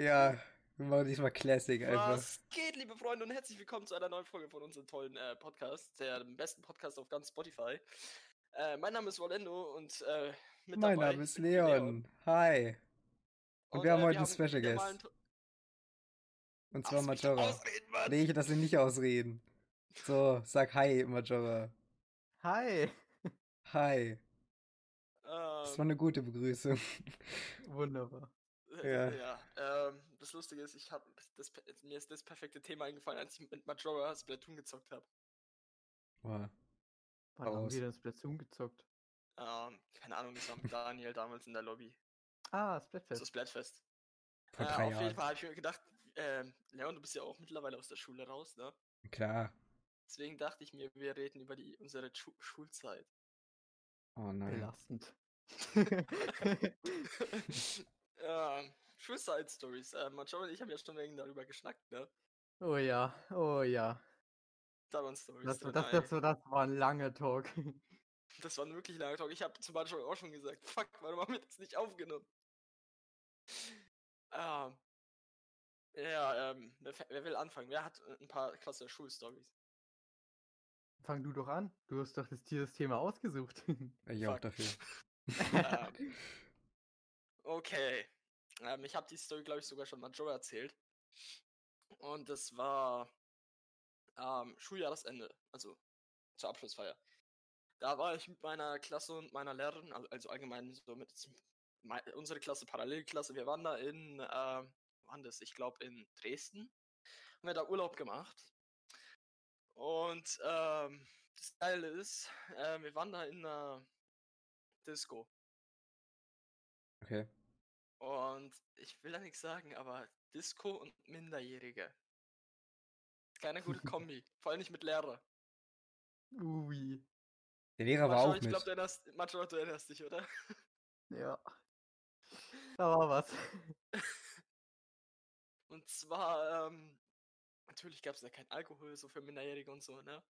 Ja, wir machen diesmal Classic einfach. Was geht, liebe Freunde, und herzlich willkommen zu einer neuen Folge von unserem tollen äh, Podcast, der besten Podcast auf ganz Spotify. Äh, mein Name ist Rolando und äh, mit mein dabei Name ist bin Leon. Hi. Und, wir haben äh, heute einen Special Guest. einen Und zwar Majora. Nee, ich lasse ihn nicht ausreden. So, sag Hi, Majora. Hi. Hi. Das war Ähm, eine gute Begrüßung. Wunderbar. Äh, ja. ja. ähm, das Lustige ist, ich hab das, mir ist das perfekte Thema eingefallen, als ich mit Majora Splatoon gezockt habe. Wow. Wann haben Raus. wir denn Splatoon gezockt? Ähm, keine Ahnung, das war mit Daniel damals in der Lobby. Ah, So Splatfest. Splatfest. Vor Äh, drei auf jeden Jahren. Fall habe ich mir gedacht, ähm, Leon, du bist ja auch mittlerweile aus der Schule raus, ne? Klar. Deswegen dachte ich mir, wir reden über die, unsere Schu Schulzeit. Oh nein. Belastend. ähm, Schulzeit-Stories. Ähm, Major und ich haben ja schon wegen darüber geschnackt, ne? oh ja, oh ja. Da waren Stories Das, drin, das, ey. das, das war ein langer Talk. Das war ein wirklich langer Talk. Ich habe zum Beispiel auch schon gesagt, fuck, warum haben wir das nicht aufgenommen? Ähm, ja, ähm, wer, wer will anfangen? Wer hat äh, ein paar klasse Schulstories? Fang du doch an. Du hast doch das, das Thema ausgesucht. Ich auch Fuck. dafür. ähm, okay. Ähm, ich habe die Story, glaube ich, sogar schon mal Joe erzählt. Und das war ähm, Schuljahresende, also zur Abschlussfeier. Da war ich mit meiner Klasse und meiner Lehrerin, al- also allgemein so mit mei- unsere Klasse, Parallelklasse, wir waren da in, äh, waren das? Ich glaube in Dresden. Haben wir da Urlaub gemacht. Und ähm, das Geile ist, äh, wir waren da in einer Disco. Okay. Und ich will da nichts sagen, aber Disco und Minderjährige. Keine gute Kombi. Vor allem nicht mit Lehrer. Ui. Der Lehrer war Manchmal, auch ich mit. glaube, du erinnerst, manchmal, du erinnerst dich, oder? Ja. Da war was. Und zwar, ähm, natürlich gab es da kein Alkohol so für Minderjährige und so, ne?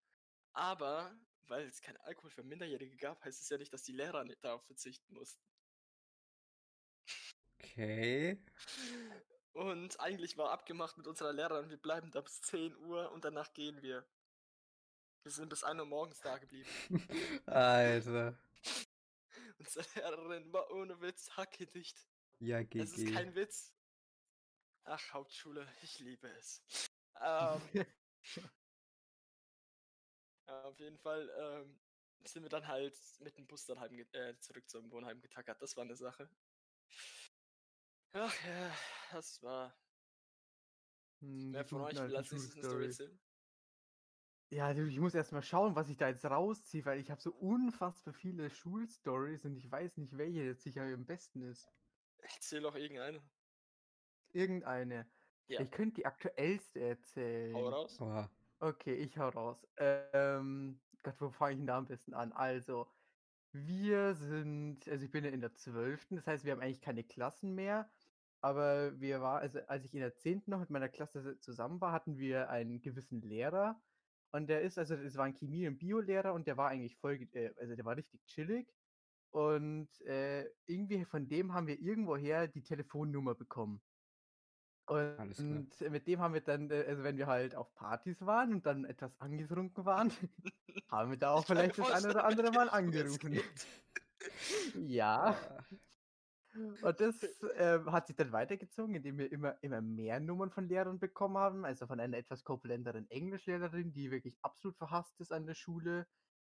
Aber, weil es kein Alkohol für Minderjährige gab, heißt es ja nicht, dass die Lehrer nicht darauf verzichten mussten. Okay. Und eigentlich war abgemacht mit unserer Lehrerin, wir bleiben da bis 10 Uhr und danach gehen wir. Wir sind bis 1 Uhr morgens da geblieben. Alter. Unsere Lehrerin war ohne Witz hackedicht. Ja, Es ist GG. kein Witz. Ach, Hauptschule, ich liebe es. Ähm, ja, auf jeden Fall ähm, sind wir dann halt mit dem Bus dann heim äh, zurück zum Wohnheim getackert. Das war eine Sache. Ach ja, das war. Hm, Wer von euch will als nächstes eine Story erzählen? Ja, du, ich muss erst mal schauen, was ich da jetzt rausziehe, weil ich habe so unfassbar viele Schulstories und ich weiß nicht, welche jetzt sicher am besten ist. Ich zähle auch irgendeine. Irgendeine. Ja. Ich könnte die aktuellste erzählen. Hau raus. Oha. Okay, ich hau raus. Ähm, Gott, wo fange ich denn da am besten an? Also, wir sind, also ich bin ja in der 12., das heißt, wir haben eigentlich keine Klassen mehr, aber wir war, also als ich in der 10. noch mit meiner Klasse zusammen war, hatten wir einen gewissen Lehrer und der ist, also es war ein Chemie- und Biolehrer und der war eigentlich voll, äh, also der war richtig chillig und äh, irgendwie von dem haben wir irgendwoher die Telefonnummer bekommen. Klar. Und mit dem haben wir dann, äh, also wenn wir halt auf Partys waren und dann etwas angetrunken waren, haben wir da auch Ich vielleicht das eine oder andere Mal angerufen. Ja, Ah, und das ähm, hat sich dann weitergezogen, indem wir immer, immer mehr Nummern von Lehrern bekommen haben. Also von einer etwas korpulenteren Englischlehrerin, die wirklich absolut verhasst ist an der Schule.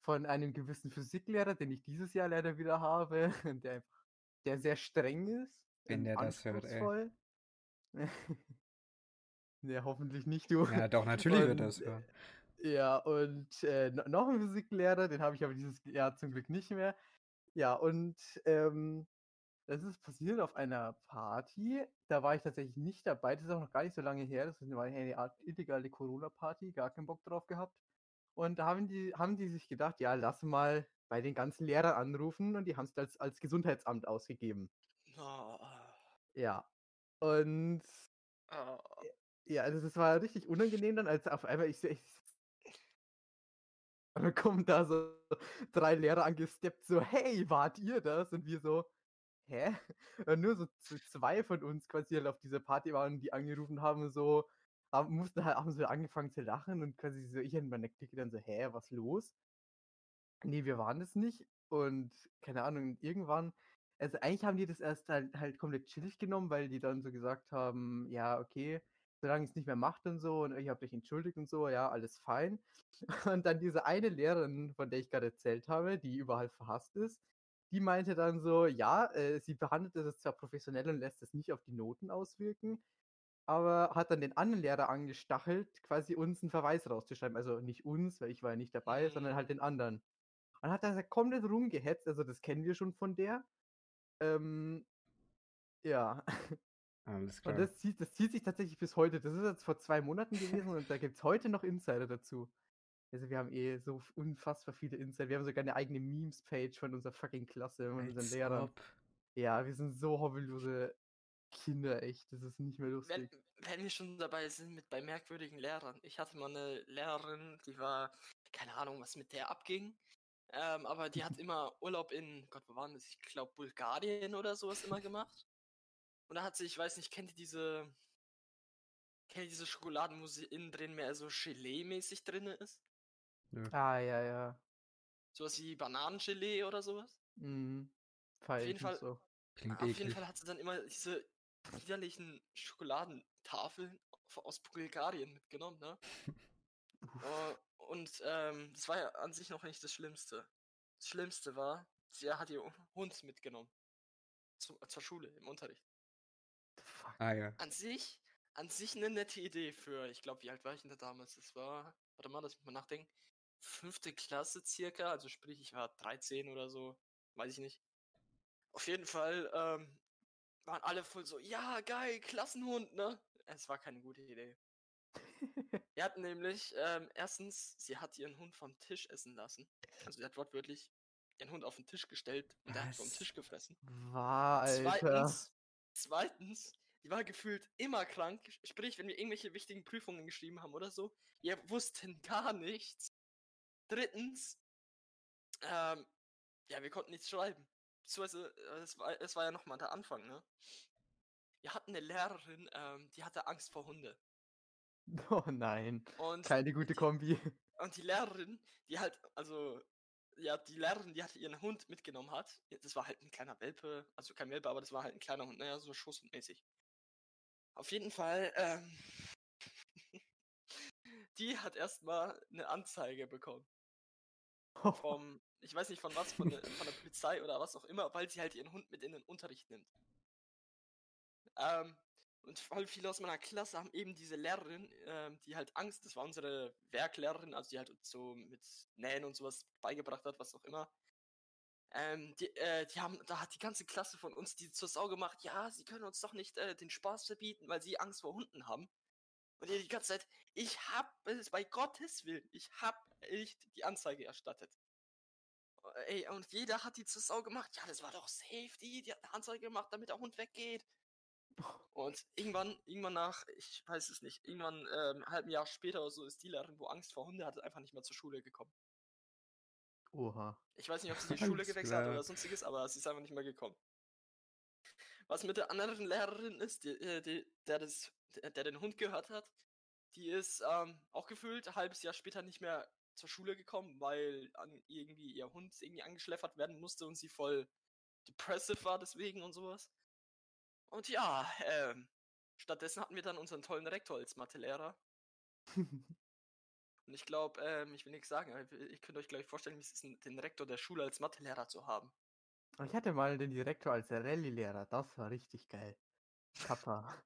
Von einem gewissen Physiklehrer, den ich dieses Jahr leider wieder habe, der der sehr streng ist. Wenn der das hört, ey. Ja, hoffentlich nicht du. Ja, doch, natürlich wird Und, das hören. Ja, und äh, no- noch ein Physiklehrer, den habe ich aber dieses Jahr zum Glück nicht mehr. Ja, und ähm, das ist passiert auf einer Party. Da war ich tatsächlich nicht dabei. Das ist auch noch gar nicht so lange her. Das war eine Art illegale Corona-Party, gar keinen Bock drauf gehabt. Und da haben die, haben die sich gedacht, ja, lass mal bei den ganzen Lehrern anrufen und die haben es als, als Gesundheitsamt ausgegeben. Oh, Ja. Und oh. ja, also das war richtig unangenehm dann, als auf einmal ich, ich und dann kommen da so drei Lehrer angesteppt, so, hey, wart ihr das? Und wir so, hä? Und nur so zwei von uns quasi halt auf dieser Party waren, die angerufen haben, so, haben, mussten halt, haben so angefangen zu lachen und quasi so, ich und meine Clique dann so, hä, was los? Nee, wir waren es nicht. Und keine Ahnung, irgendwann, also eigentlich haben die das erst halt, halt komplett chillig genommen, weil die dann so gesagt haben, ja, okay, solange es nicht mehr macht und so und ich habe dich entschuldigt und so, ja, alles fein. Und dann diese eine Lehrerin, von der ich gerade erzählt habe, die überall verhasst ist, die meinte dann so, ja, äh, sie behandelt das zwar professionell und lässt es nicht auf die Noten auswirken, aber hat dann den anderen Lehrer angestachelt, quasi uns einen Verweis rauszuschreiben. Also nicht uns, weil ich war ja nicht dabei, sondern halt Mhm. den anderen. Und hat da komplett rumgehetzt, also das kennen wir schon von der. Ähm, ja, Alles und klar. das zieht, das zieht sich tatsächlich bis heute. Das ist jetzt vor zwei Monaten gewesen und da gibt es heute noch Insider dazu. Also wir haben eh so unfassbar viele Insider. Wir haben sogar eine eigene Memes-Page von unserer fucking Klasse, von unseren Lehrern. Ja, wir sind so hobbylose Kinder, echt. Das ist nicht mehr Wenn, lustig. wenn wir schon dabei sind mit bei merkwürdigen Lehrern. Ich hatte mal eine Lehrerin, die war, keine Ahnung, was mit der abging. Ähm, aber die hat immer Urlaub in, Gott, wo waren das? Ich glaube, Bulgarien oder sowas immer gemacht. Und da hat sie, ich weiß nicht, kennt ihr diese, kennt ihr diese Schokoladen, wo sie innen drin mehr so Gelee-mäßig drin ist? Ah, ja, ja. Sowas wie Bananengelee oder sowas? Mhm. Feier jeden ich nicht Fall- so. Klingt Auf jeden. Fall hat sie dann immer diese widerlichen Schokoladentafeln aus Bulgarien mitgenommen, ne? Äh, und ähm, das war ja an sich noch nicht das Schlimmste. Das Schlimmste war, sie hat ihr Hund mitgenommen. Zu, zur Schule, im Unterricht. Fuck? Ah ja. An sich, an sich eine nette Idee für, ich glaube, wie alt war ich denn da damals? Das war, warte mal, lass mich mal nachdenken. Fünfte Klasse circa, also sprich, ich war 13 oder so, weiß ich nicht. Auf jeden Fall ähm, waren alle voll so, ja, geil, Klassenhund, ne? Es war keine gute Idee. Wir hatten nämlich, ähm, erstens, sie hat ihren Hund vom Tisch essen lassen. Also sie hat wortwörtlich ihren Hund auf den Tisch gestellt und der hat vom? Tisch gefressen. War, Alter. Zweitens, zweitens, die war gefühlt immer krank. Sprich, wenn wir irgendwelche wichtigen Prüfungen geschrieben haben oder so, wir wussten gar nichts. Drittens, ähm, ja, wir konnten nichts schreiben. Beziehungsweise, äh, es war, es war ja nochmal der Anfang, ne? Wir hatten eine Lehrerin, ähm, die hatte Angst vor Hunde. Oh nein. Und Keine gute die, Kombi. Und die Lehrerin, die halt, also, ja, die Lehrerin, die halt ihren Hund mitgenommen hat, das war halt ein kleiner Welpe, also kein Welpe, aber das war halt ein kleiner Hund, naja, so Schusshundmäßig. Auf jeden Fall, ähm, die hat erstmal eine Anzeige bekommen. Vom, ich weiß nicht von was, von der, von der Polizei oder was auch immer, weil sie halt ihren Hund mit in den Unterricht nimmt. Ähm, und voll viele aus meiner Klasse haben eben diese Lehrerin, ähm, die halt Angst, das war unsere Werklehrerin, also die halt so mit Nähen und sowas beigebracht hat, was auch immer. Ähm, die, äh, die haben, da hat die ganze Klasse von uns die zur Sau gemacht, ja, sie können uns doch nicht äh, den Spaß verbieten, weil sie Angst vor Hunden haben. Und ihr die ganze Zeit, ich hab es bei Gottes Willen, ich hab nicht die Anzeige erstattet. Ey, und jeder hat die zur Sau gemacht. Ja, das war doch safe, die, hat eine Anzeige gemacht, damit der Hund weggeht. Und irgendwann, irgendwann nach, ich weiß es nicht, irgendwann ähm, ein halben Jahr später oder so ist die Lehrerin, wo Angst vor Hunde hatte, einfach nicht mehr zur Schule gekommen. Oha. Ich weiß nicht, ob sie die Schule gewechselt hat oder sonstiges, aber sie ist einfach nicht mehr gekommen. Was mit der anderen Lehrerin ist, die, äh, die, der, das, der, der den Hund gehört hat, die ist ähm, auch gefühlt ein halbes Jahr später nicht mehr zur Schule gekommen, weil an irgendwie ihr Hund irgendwie angeschläfert werden musste und sie voll depressive war deswegen und sowas. Und ja, ähm, stattdessen hatten wir dann unseren tollen Rektor als Mathelehrer. Und ich glaube, ähm, ich will nichts sagen, ich könnt euch gleich vorstellen, wie es ist, den Rektor der Schule als Mathelehrer zu haben. ich hatte mal den Direktor als Rallye-Lehrer. Das war richtig geil. Kappa.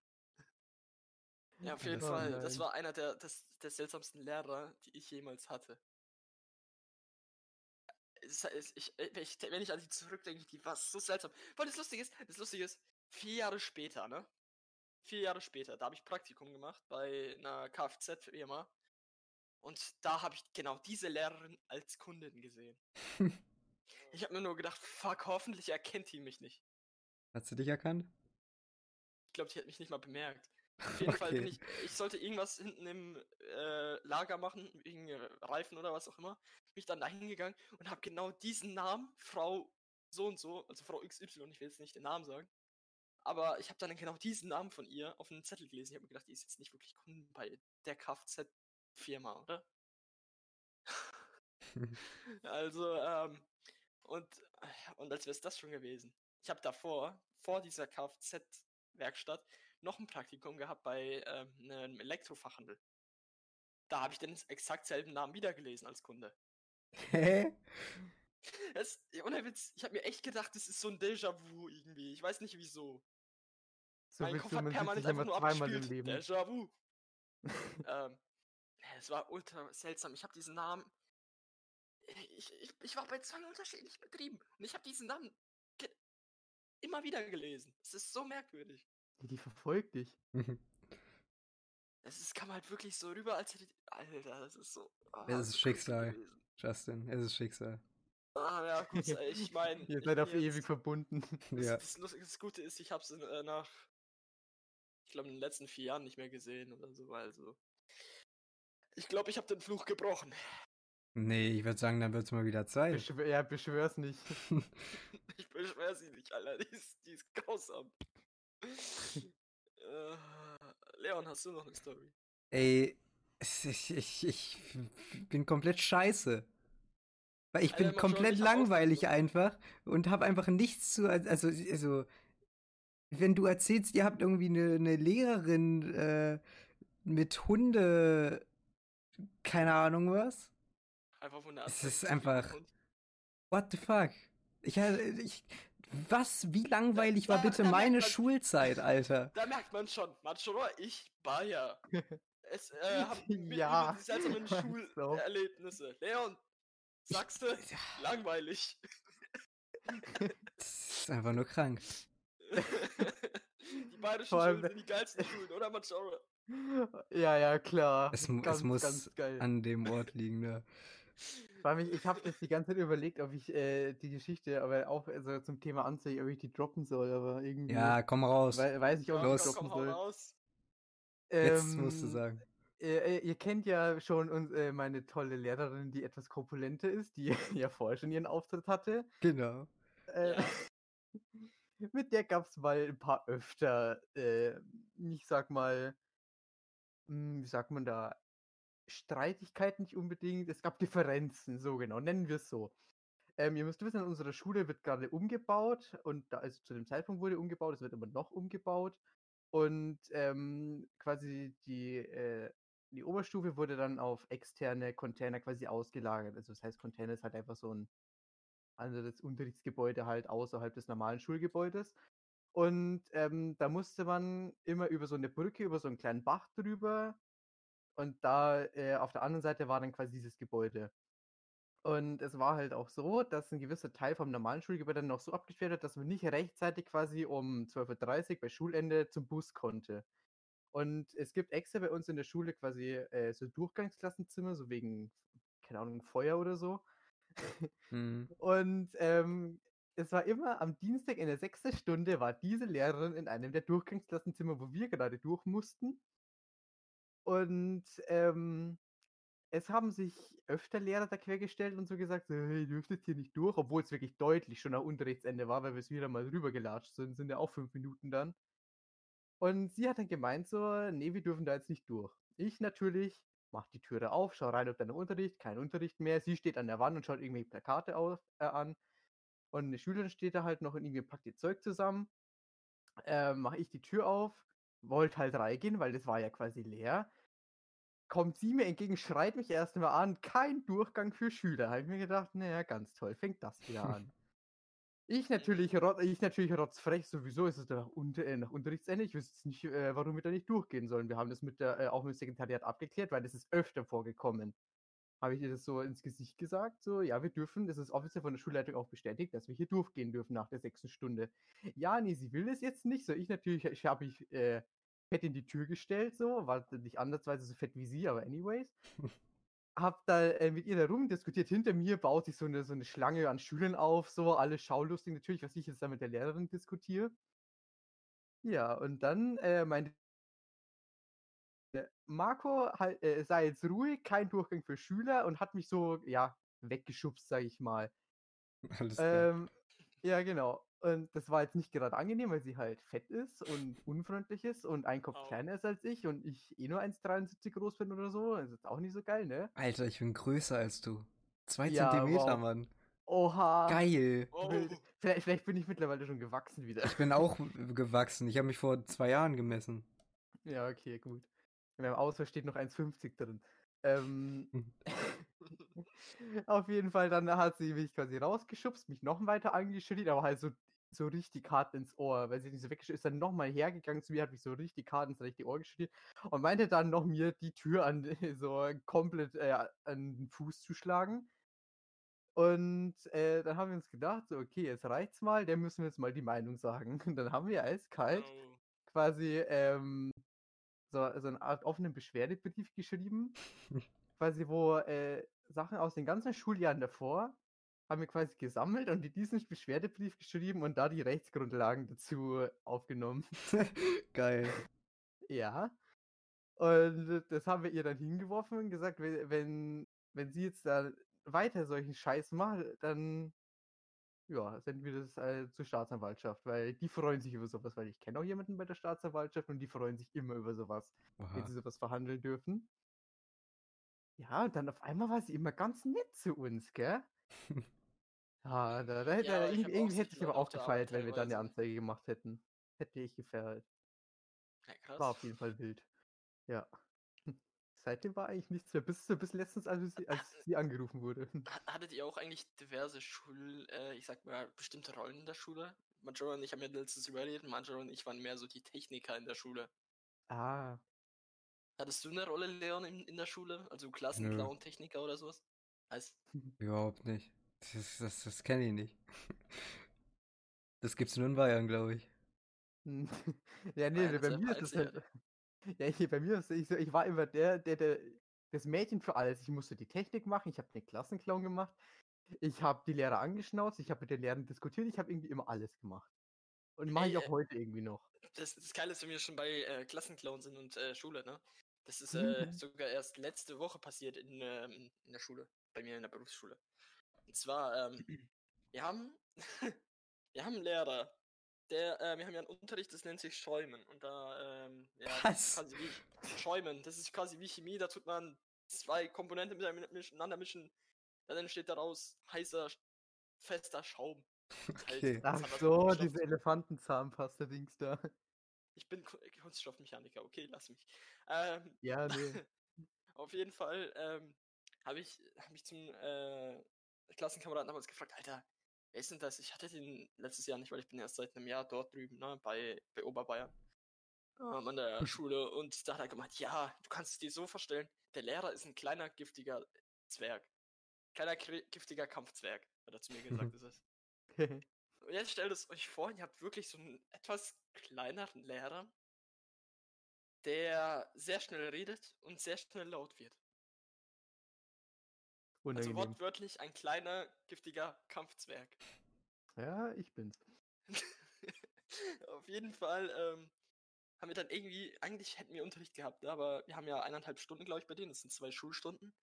Ja, auf jeden Oh Fall. Das nein. war einer der, des, der seltsamsten Lehrer, die ich jemals hatte. Es, es, ich, wenn ich, wenn ich an die zurückdenke, die war so seltsam. Weil das Lustige ist, das Lustige ist, vier Jahre später, ne? Vier Jahre später, da habe ich Praktikum gemacht bei einer Kfz-Firma. Und da habe ich genau diese Lehrerin als Kundin gesehen. ich habe mir nur gedacht, fuck, hoffentlich erkennt die mich nicht. Hast du dich erkannt? Ich glaube, die hat mich nicht mal bemerkt. Auf jeden Fall bin Okay. ich, ich sollte irgendwas hinten im äh, Lager machen, wegen äh, Reifen oder was auch immer. Bin ich dann da hingegangen und habe genau diesen Namen, Frau so und so, also Frau XY, ich will jetzt nicht den Namen sagen. Aber ich habe dann genau diesen Namen von ihr auf einem Zettel gelesen. Ich habe mir gedacht, die ist jetzt nicht wirklich Kunden bei der Kfz-Firma, oder? also, ähm, und, und als wäre es das schon gewesen. Ich habe davor, vor dieser Kfz-Werkstatt, noch ein Praktikum gehabt bei ähm, einem Elektrofachhandel. Da habe ich den exakt selben Namen wiedergelesen als Kunde. Hä? Es, ohne Witz, ich habe mir echt gedacht, das ist so ein Déjà-vu irgendwie. Ich weiß nicht wieso. So mein Kopf hat permanent einfach nur abgespielt. Déjà-vu. ähm, es war ultra seltsam. Ich habe diesen Namen. Ich, ich, ich war bei zwei unterschiedlichen Betrieben und ich habe diesen Namen immer wieder gelesen. Es ist so merkwürdig. Die, die verfolgt dich. Es ist, kam halt wirklich so rüber, als hätte. Alter, das ist so. ah, Es ist so Schicksal. gewesen. Justin, es ist Schicksal. Ah, ja, gut, ich meine. Ihr seid auf ewig verbunden. Das, Ja. das, das Gute ist, ich habe es äh, nach, ich glaube, in den letzten vier Jahren nicht mehr gesehen oder so. Also, ich glaube, ich habe den Fluch gebrochen. Nee, ich würde sagen, dann wird's mal wieder Zeit. Beschwör, ja, beschwör's nicht. Ich beschwöre sie nicht, Alter. Die ist, die ist grausam. äh, Leon, hast du noch eine Story? Ey, ich, ich, ich bin komplett scheiße. Weil ich Alter, bin komplett langweilig einfach und habe einfach nichts zu. Also, also, wenn du erzählst, ihr habt irgendwie eine, eine Lehrerin äh, mit Hunde, keine Ahnung was. Einfach von der Es ist einfach- What the fuck? Ich, ich was? Wie langweilig war da- bitte da merkt meine man- Schulzeit, Alter? Da merkt man schon, Matschora, ich war ja. Es äh, haben Ja, die seltsamen. Schulerlebnisse. Leon, sagst du, langweilig. Das ist einfach nur krank. die bayerischen Vor allem- Schulen sind die geilsten Schulen, oder Matschora? ja, ja, klar. Es, ganz, es muss ganz geil. an dem Ort liegen, ne? Vor allem, ich, habe jetzt die ganze Zeit überlegt, ob ich äh, die Geschichte, aber auch also zum Thema Anzeige, ob ich die droppen soll, aber irgendwie Ja, komm raus. wei- weiß ich, ob Komm, ich die los. komm, droppen soll. raus. Jetzt musst du Ähm, sagen. Äh, ihr kennt ja schon uns, äh, meine tolle Lehrerin, die etwas korpulenter ist, die ja vorher schon ihren Auftritt hatte. Genau. Äh, Ja. mit der gab es mal ein paar öfter, äh, ich sag mal, hm, wie sagt man da, Streitigkeiten nicht unbedingt, es gab Differenzen, so genau, nennen wir es so. Ähm, ihr müsst wissen, unsere Schule wird gerade umgebaut und da, also zu dem Zeitpunkt wurde umgebaut, es wird immer noch umgebaut. Und ähm, quasi die, äh, die Oberstufe wurde dann auf externe Container quasi ausgelagert. Also das heißt, Container ist halt einfach so ein anderes Unterrichtsgebäude halt außerhalb des normalen Schulgebäudes. Und ähm, da musste man immer über so eine Brücke, über so einen kleinen Bach drüber. Und da äh, auf der anderen Seite war dann quasi dieses Gebäude. Und es war halt auch so, dass ein gewisser Teil vom normalen Schulgebäude dann noch so abgesperrt hat, dass man nicht rechtzeitig quasi um 12.30 Uhr bei Schulende zum Bus konnte. Und es gibt extra bei uns in der Schule quasi äh, so Durchgangsklassenzimmer, so wegen, keine Ahnung, Feuer oder so. Mhm. Und ähm, es war immer am Dienstag in der sechsten Stunde war diese Lehrerin in einem der Durchgangsklassenzimmer, wo wir gerade durch mussten. Und ähm, es haben sich öfter Lehrer da quergestellt und so gesagt, hey, ihr dürft jetzt hier nicht durch, obwohl es wirklich deutlich schon nach Unterrichtsende war, weil wir es wieder mal rübergelatscht sind, sind ja auch fünf Minuten dann. Und sie hat dann gemeint so, nee, wir dürfen da jetzt nicht durch. Ich natürlich, mach die Türe auf, schau rein, ob da noch Unterricht, kein Unterricht mehr. Sie steht an der Wand und schaut irgendwelche Plakate auf, äh, an. Und eine Schülerin steht da halt noch und irgendwie packt ihr Zeug zusammen. Ähm, mache ich die Tür auf, wollte halt reingehen, weil das war ja quasi leer. Kommt sie mir entgegen, schreit mich erst mal an, kein Durchgang für Schüler. Habe ich mir gedacht, naja, ganz toll, fängt das wieder an. Ich natürlich, rot, ich natürlich rotzfrech, sowieso ist es nach, unter, äh, nach Unterrichtsende. Ich wüsste jetzt nicht, äh, warum wir da nicht durchgehen sollen. Wir haben das mit der, äh, auch mit dem Sekretariat abgeklärt, weil das ist öfter vorgekommen. Habe ich ihr das so ins Gesicht gesagt, so, ja, wir dürfen, das ist offiziell von der Schulleitung auch bestätigt, dass wir hier durchgehen dürfen nach der sechsten Stunde. Ja, nee, sie will das jetzt nicht, so, ich natürlich, ich habe ich äh, fett in die Tür gestellt, so, war nicht andersweise so fett wie sie, aber anyways. Hab da äh, mit ihr da rumdiskutiert. Hinter mir baut sich so eine, so eine Schlange an Schülern auf, so, alle schaulustig natürlich, was ich jetzt da mit der Lehrerin diskutiere. Ja, und dann äh, meinte Marco halt, äh, sei jetzt ruhig, kein Durchgang für Schüler und hat mich so, ja, weggeschubst, sag ich mal. Alles klar. Ähm, Ja, genau. Und das war jetzt nicht gerade angenehm, weil sie halt fett ist und unfreundlich ist und ein Kopf Au. kleiner ist als ich und ich eh nur 1,73 groß bin oder so. Das ist jetzt auch nicht so geil, ne? Alter, ich bin größer als du. Zwei Ja, Zentimeter, wow. Mann. Oha. Geil. Oh. Vielleicht, vielleicht bin ich mittlerweile schon gewachsen wieder. Ich bin auch gewachsen. Ich habe mich vor zwei Jahren gemessen. Ja, okay, gut. In meinem Ausweis steht noch 1,50 drin. Ähm, auf jeden Fall, dann hat sie mich quasi rausgeschubst, mich noch weiter angeschrien, aber halt so, so richtig hart ins Ohr, weil sie nicht so ist, dann nochmal hergegangen zu mir, hat mich so richtig hart ins rechte Ohr geschrien und meinte dann noch mir die Tür an, so komplett äh, an den Fuß zu schlagen. Und äh, dann haben wir uns gedacht, so, okay, jetzt reicht's mal, der müssen wir jetzt mal die Meinung sagen. Und dann haben wir eiskalt oh. quasi ähm, so, so eine Art offenen Beschwerdebrief geschrieben, quasi wo äh, Sachen aus den ganzen Schuljahren davor haben wir quasi gesammelt und in diesen Beschwerdebrief geschrieben und da die Rechtsgrundlagen dazu aufgenommen. Geil. Ja. Und das haben wir ihr dann hingeworfen und gesagt, we- wenn, wenn sie jetzt da weiter solchen Scheiß macht, dann ja, senden wir das äh, zur Staatsanwaltschaft, weil die freuen sich über sowas, weil ich kenne auch jemanden bei der Staatsanwaltschaft und die freuen sich immer über sowas, wenn Oha. sie sowas verhandeln dürfen. Ja, und dann auf einmal war sie immer ganz nett zu uns, gell? Ja, da, da, hätte Ja, ich irgendwie, irgendwie hätte ich aber auch gefeiert, wenn wir dann eine. Anzeige gemacht hätten. Hätte ich gefeiert. Ja, krass. War auf jeden Fall wild. Ja. Seitdem war eigentlich nichts mehr, bis, bis letztens, als sie, als sie angerufen wurde. Ha- Hattet ihr auch eigentlich diverse Schul, äh, ich sag mal, bestimmte Rollen in der Schule? Majora und ich haben ja letztens überredet, Majora und ich waren mehr so die Techniker in der Schule. Ah, Hattest du eine Rolle, Leon, in, in der Schule? Also Klassenclown, Techniker oder sowas? Als, Überhaupt nicht. Das, das, das kenne ich nicht. Das gibt's nur in Bayern, glaube ich. Ja, nee, Bayern ist bei mir ist das halt. Ja, hier, bei mir ist ich so, ich war immer der, der, der, das Mädchen für alles. Ich musste die Technik machen, ich habe den Klassenclown gemacht, ich habe die Lehrer angeschnauzt, ich habe mit den Lehrern diskutiert, ich habe irgendwie immer alles gemacht. Und mache ich auch heute irgendwie noch. das, das Geile ist, wenn wir schon bei äh, Klassenclown sind und äh, Schule, ne? Das ist äh, sogar erst letzte Woche passiert in, ähm, in der Schule, bei mir in der Berufsschule. Und zwar, ähm, wir haben, wir haben einen Lehrer, der, äh, wir haben ja einen Unterricht, das nennt sich Schäumen. Und da, ähm, ja, das ist Was? quasi wie Schäumen, das ist quasi wie Chemie, da tut man zwei Komponenten miteinander mischen, dann entsteht daraus heißer, fester Schaum. Halt, Okay. das Ach so, diese. Elefantenzahnpasta-Dings da. Ich bin Ku- Kunststoffmechaniker, okay, lass mich. Ähm, Ja, nee. auf jeden Fall ähm, habe ich, hab ich zum äh, Klassenkameraden damals gefragt, Alter, wer ist denn das? Ich hatte den letztes Jahr nicht, weil ich bin erst seit einem Jahr dort drüben, ne, bei, bei Oberbayern ähm, an der Schule. Und da hat er gemeint, ja, du kannst es dir so vorstellen, der Lehrer ist ein kleiner, giftiger Zwerg. Kleiner, giftiger Kampfzwerg, hat er zu mir gesagt, ist es. Und jetzt stellt es euch vor, ihr habt wirklich so einen etwas kleineren Lehrer, der sehr schnell redet und sehr schnell laut wird. Also Unangenehm. wortwörtlich ein kleiner, giftiger Kampfzwerg. Ja, ich bin's. Auf jeden Fall ähm, haben wir dann irgendwie, eigentlich hätten wir Unterricht gehabt, ne, aber wir haben ja eineinhalb Stunden, glaube ich, bei denen, das sind zwei Schulstunden.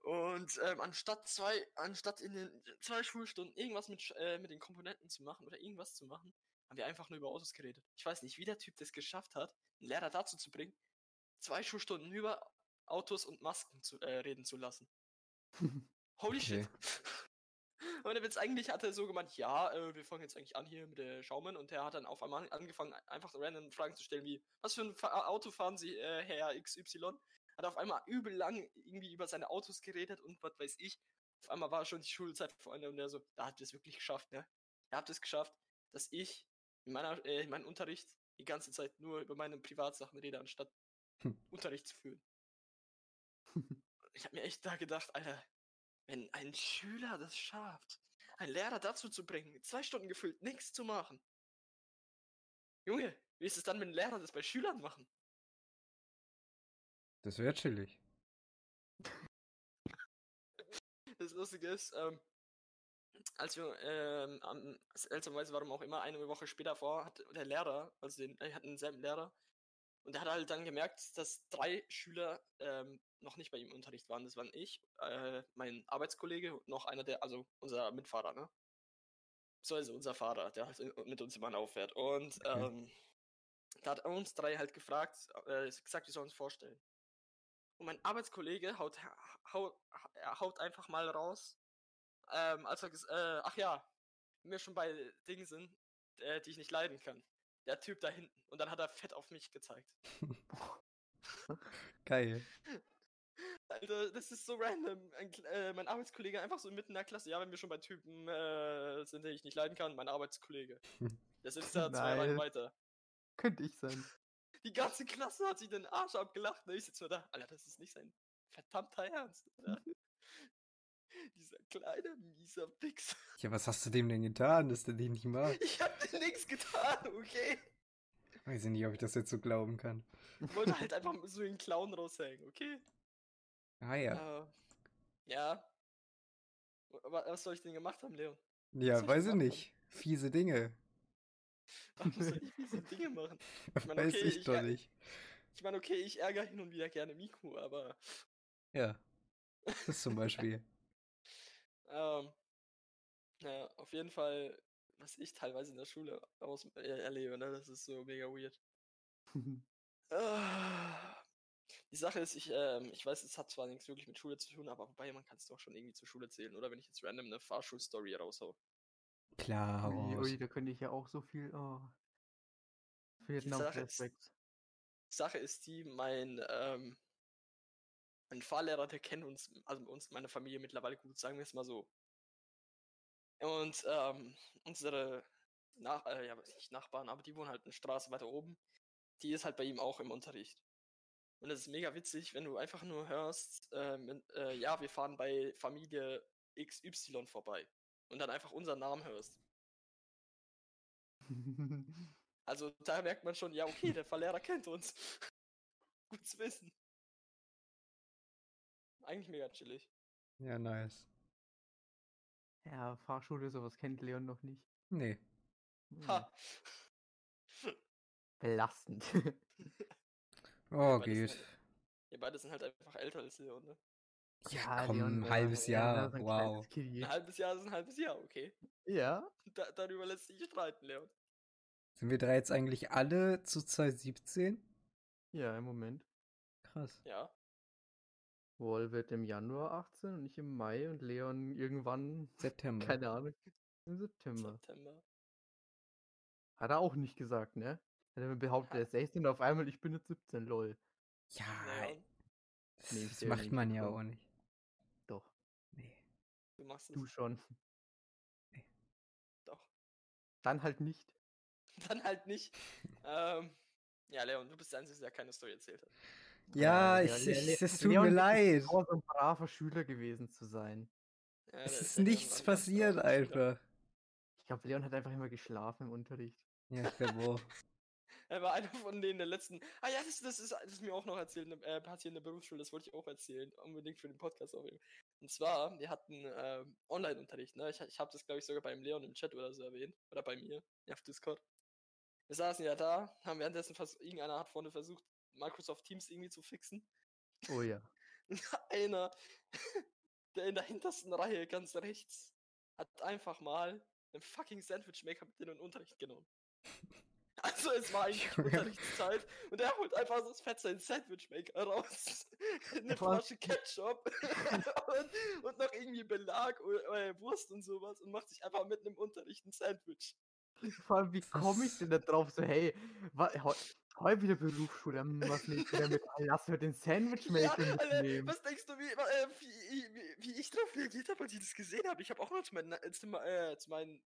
Und ähm, anstatt zwei, anstatt in den zwei Schulstunden irgendwas mit, äh, mit den Komponenten zu machen oder irgendwas zu machen, haben wir einfach nur über Autos geredet. Ich weiß nicht, wie der Typ das geschafft hat, einen Lehrer dazu zu bringen, zwei Schulstunden über Autos und Masken zu, äh, reden zu lassen. Holy shit. Und jetzt eigentlich hat er so gemeint, ja, äh, wir fangen jetzt eigentlich an hier mit der Schaumann und der hat dann auf einmal angefangen, einfach random Fragen zu stellen wie, was für ein Fa Auto fahren Sie, äh, Herr XY? Hat auf einmal übel lang irgendwie über seine Autos geredet und was weiß ich. Auf einmal war schon die Schulzeit vor Ende und er so, da habt ihr es wirklich geschafft, ne? Ihr habt es geschafft, dass ich in meiner, äh, in meinem Unterricht die ganze Zeit nur über meine Privatsachen rede, anstatt Hm. Unterricht zu führen. Ich habe mir echt da gedacht, Alter, wenn ein Schüler das schafft, einen Lehrer dazu zu bringen, zwei Stunden gefüllt nichts zu machen. Junge, wie ist es dann, wenn Lehrer das bei Schülern machen? Das wäre chillig. Das Lustige ist, ähm, als wir, ähm, am, seltsamerweise, warum auch immer, eine Woche später vor, hat der Lehrer, also den, wir hatten denselben Lehrer, und der hat halt dann gemerkt, dass drei Schüler ähm, noch nicht bei ihm im Unterricht waren. Das waren ich, äh, mein Arbeitskollege und noch einer der, also unser Mitfahrer, ne? So also unser Vater, der halt mit uns immer auffährt. Und ähm, da hat er uns drei halt gefragt, äh, gesagt, wir sollen uns vorstellen. Und mein Arbeitskollege haut, haut, er haut einfach mal raus, ähm, als er äh, ach ja, wir schon bei Dingen sind, äh, die ich nicht leiden kann. Der Typ da hinten. Und dann hat er fett auf mich gezeigt. Geil. Alter, das ist so random. Ein, äh, mein Arbeitskollege einfach so mitten in der Klasse. Ja, wenn wir schon bei Typen äh, sind, die ich nicht leiden kann, mein Arbeitskollege. Der sitzt da zwei Reihen weiter. Könnte ich sein. Die ganze Klasse hat sich den Arsch abgelacht. Ne? Ich sitze nur da. Alter, das ist nicht sein verdammter Ernst. Alter. Dieser kleine, mieser Pix. Ja, was hast du dem denn getan, dass der dich nicht mag? Ich hab dir nichts getan, okay? Weiß ich nicht, ob ich das jetzt so glauben kann. Ich wollte halt einfach so den Clown raushängen, okay? Ah ja. Äh, ja. Aber was soll ich denn gemacht haben, Leon? Ja, ich weiß ich gemacht haben? nicht. Fiese Dinge. Warum soll ich diese Dinge machen? meine, weiß okay, ich ich doch nicht. Ich meine, okay, ich ärgere hin und wieder gerne Miku, aber Ja. Das zum Beispiel. Ähm, ja, auf jeden Fall, was ich teilweise in der Schule aus, äh, erlebe, ne, das ist so mega weird. Ah, Die Sache ist, ich, ähm, ich weiß, es hat zwar nichts wirklich mit Schule zu tun, aber wobei man kann es doch schon irgendwie zur Schule zählen, oder wenn ich jetzt random eine Fahrschulstory raushau. Klar, ui, raus. ui, da könnte ich ja auch so viel. Oh. Die Sache ist-. Sache ist die, mein, ähm, mein Fahrlehrer, der kennt uns, also uns, meine Familie mittlerweile gut, sagen wir es mal so. Und ähm, unsere Nach äh, ja, nicht Nachbarn, aber die wohnen halt eine Straße weiter oben. Die ist halt bei ihm auch im Unterricht. Und das ist mega witzig, wenn du einfach nur hörst, ähm, äh, ja, wir fahren bei Familie XY vorbei. Und dann einfach unseren Namen hörst. Also da merkt man schon, ja, okay, der Verlehrer kennt uns. Gut zu wissen. Eigentlich mega chillig. Ja, nice. ja, Fahrschule, sowas kennt Leon noch nicht. Nee. Hm, Ha! Belastend. Oh, geht. halt- Ihr beide sind halt einfach älter als Leon, ne? Ja, komm, Leon, ein halbes Jahr. Wow. Ein halbes Jahr ist ein halbes Jahr, okay. Ja. Da, darüber lässt sich streiten, Leon. Sind wir drei jetzt eigentlich alle zu 2017? Ja, im Moment. Krass. Ja. Wall wird im Januar 18 und ich im Mai und Leon irgendwann, September. keine Ahnung, im September. September. Hat er auch nicht gesagt, ne? Hat er mir behauptet, er ist 16 und auf einmal, ich bin jetzt 17, lol. Ja, das, Nee, das macht nicht man ja bekommen. auch nicht. Doch, Nee. du machst es. du schon. Doch. Dann halt nicht. Dann halt nicht. ähm, ja, Leon, du bist der Einzige, der keine Story erzählt hat. Ja, ja, ich, ich, es tut Leon mir leid. vor, so ein braver Schüler gewesen zu sein. Ja, Es ist nichts passiert einfach. Ich glaube, Leon hat einfach immer geschlafen im Unterricht. Ja, ich glaube auch. Er war einer von denen der letzten. Ah ja, das, das, ist, das ist mir auch noch erzählt, ne, äh, passiert in der Berufsschule, das wollte ich auch erzählen, unbedingt für den Podcast aufnehmen. Und zwar, wir hatten ähm, Online-Unterricht, ne? Ich, ich habe das, glaube ich, sogar beim Leon im Chat oder so erwähnt. Oder bei mir, ja, auf Discord. Wir saßen ja da, haben währenddessen vers irgendeiner hat vorne versucht, Microsoft Teams irgendwie zu fixen. Oh ja. Einer, der in der hintersten Reihe ganz rechts, hat einfach mal einen fucking Sandwich-Maker mit in den Unterricht genommen. Also es war eigentlich. Unterrichtszeit und er holt einfach so das Fett seinen Sandwich-Maker raus, eine? Flasche Ketchup und, und noch irgendwie Belag oder äh, Wurst und sowas und macht sich einfach mitten im Unterricht ein Sandwich. Vor allem, wie komme ich denn da drauf? So, hey, heute wieder Berufsschule, was damit? Ah, Lass mir den Ja, Sandwich-Maker Alter, mitnehmen. was denkst du, wie, äh, wie, wie, wie ich darauf reagiert habe, als ich das gesehen habe? Ich habe auch noch zu meinen, äh, zu, äh, zu meinen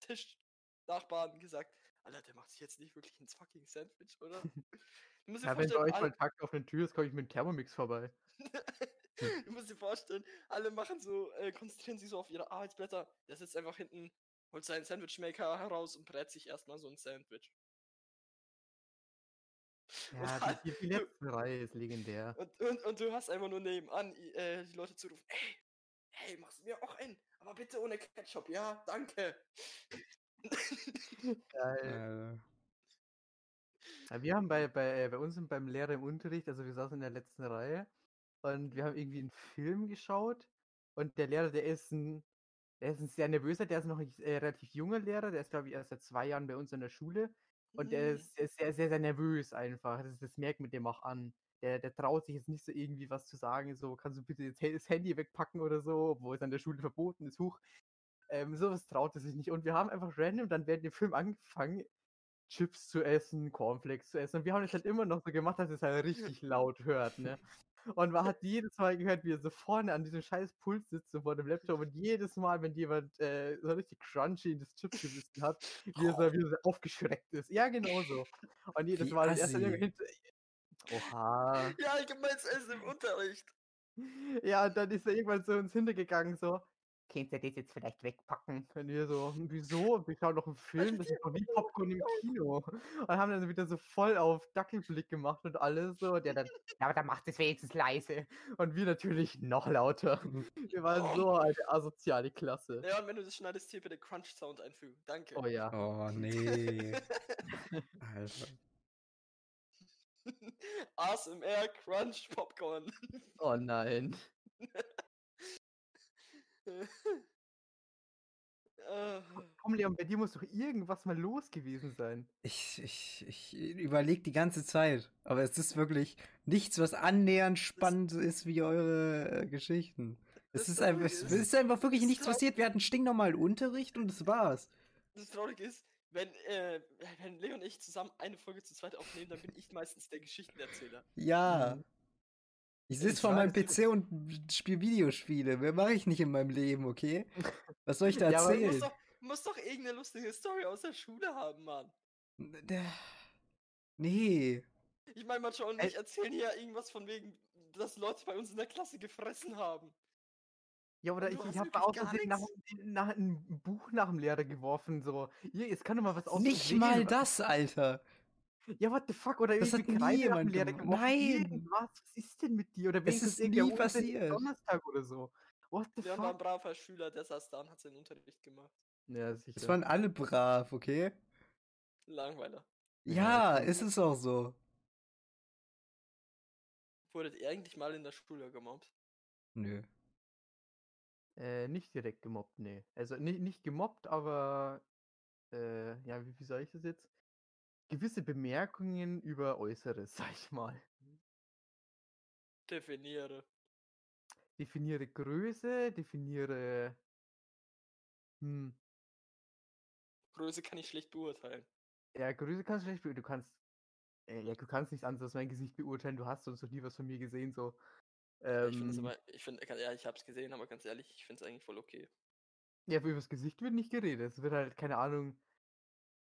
Tischnachbarn gesagt, Alter, der macht sich jetzt nicht wirklich ins fucking Sandwich, oder? Du musst dir Ja, wenn bei vorstellen, euch mal Takt auf eine Tür ist, komme ich mit dem Thermomix vorbei. du musst dir vorstellen, alle machen so, äh, konzentrieren sich so auf ihre Arbeitsblätter. Der sitzt einfach hinten, holt seinen Sandwichmaker heraus und brät sich erstmal so ein Sandwich. Ja, die, die, letzte Reihe ist legendär. Und, und, und du hast einfach nur nebenan äh, die Leute zurufen, hey, hey, machst mir auch einen, aber bitte ohne Ketchup, ja, danke. Geil. Ja, wir haben bei, bei, äh, bei uns sind beim Lehrer im Unterricht, also wir saßen in der letzten Reihe und wir haben irgendwie einen Film geschaut und der Lehrer, der ist ein, der ist ein sehr nervöser, der ist noch ein äh, relativ junger Lehrer, der ist, glaube ich, erst seit zwei Jahren bei uns in der Schule. Und Mhm. ist, der ist sehr, sehr, sehr nervös einfach. Das, das merkt man dem auch an. Der, der traut sich jetzt nicht so irgendwie was zu sagen, so, kannst du bitte das Handy wegpacken oder so, obwohl es an der Schule verboten ist, huch. Ähm, sowas traut er sich nicht. Und wir haben einfach random dann während dem Film angefangen, Chips zu essen, Cornflakes zu essen. Und wir haben das halt immer noch so gemacht, dass es halt richtig laut hört, ne? Und man hat jedes Mal gehört, wie er so vorne an diesem scheiß Pult sitzt, so vor dem Laptop. Und jedes Mal, wenn jemand äh, so richtig crunchy in das Chips gebissen hat, wie er, so, wie er so aufgeschreckt ist. Ja, genau so. Und jedes Wie Mal ist er dann assi. irgendwie hinter. Oha. Ja, allgemeines Essen im Unterricht. Ja, und dann ist er irgendwann so uns hintergegangen, so. Könnt ihr das jetzt vielleicht wegpacken? Und wir so, "Hm, wieso? Wir schauen doch einen Film, das ist doch wie Popcorn im Kino. Und haben dann wieder so voll auf Dackelblick gemacht und alles so. Und der dann, ja, aber dann macht es wenigstens leise. Und wir natürlich noch lauter. Wir waren so eine asoziale Klasse. Ja, und wenn du das schneidest, hier bitte Crunch-Sound einfügen. Danke. Oh ja. Oh, nee. Alter. ASMR Crunch Popcorn. Oh nein. Komm, Leon, bei dir muss doch irgendwas mal los gewesen sein. Ich, ich, ich überlege die ganze Zeit, aber es ist wirklich nichts, was annähernd spannend ist wie eure äh, Geschichten. Es Das ist, einfach, es ist- einfach wirklich das nichts passiert. Wir hatten stinknormalen Unterricht und das war's. das Traurige ist, wenn, äh, wenn Leo und ich zusammen eine Folge zu zweit aufnehmen, dann bin ich meistens der Geschichtenerzähler. Ja. Ich sitze vor meinem. PC und spiele Videospiele. Mehr mache ich nicht in meinem Leben, okay? Was soll ich da Ja, erzählen? musst doch, doch irgendeine lustige Story aus der Schule haben, Mann. Nee. Ich meine, Macho und ich erzählen hier irgendwas von wegen, dass Leute bei uns in der Klasse gefressen haben. Ja, oder ich, ich habe aus Versehen nach, nach ein Buch nach dem Lehrer geworfen, so. Hier, jetzt kann doch mal was aus Nicht mal das, Alter. Ja, what the fuck? Oder Das hat irgendwie nie nach dem jemand gemacht. geworfen. Nein. Irgendwas, was ist denn mit dir? Oder Es wenigstens ist nie passiert. Donnerstag oder so. What the Leon war ein fuck? braver Schüler, der saß da und hat seinen Unterricht gemacht. Ja, sicher. Es waren alle brav, okay? Langweiler. Ja, ist es auch so. Wurdet ihr eigentlich mal in der Schule gemobbt? Nö. Äh, nicht direkt gemobbt, nee. Also nicht, nicht gemobbt, aber äh, ja, wie, wie soll ich das jetzt? Gewisse Bemerkungen über Äußeres, sag ich mal. Definiere. Definiere Größe, definiere. Hm. Größe kann ich schlecht beurteilen. Ja, Größe kannst du schlecht beurteilen. Du kannst. Äh, ja, du kannst nicht anders als mein Gesicht beurteilen. Du hast sonst noch nie was von mir gesehen, so. Ja, ich finde es Ähm, aber, ich finde, ja, ich hab's gesehen, aber ganz ehrlich, ich finde es eigentlich voll okay. Ja, über das Gesicht wird nicht geredet. Es wird halt, keine Ahnung,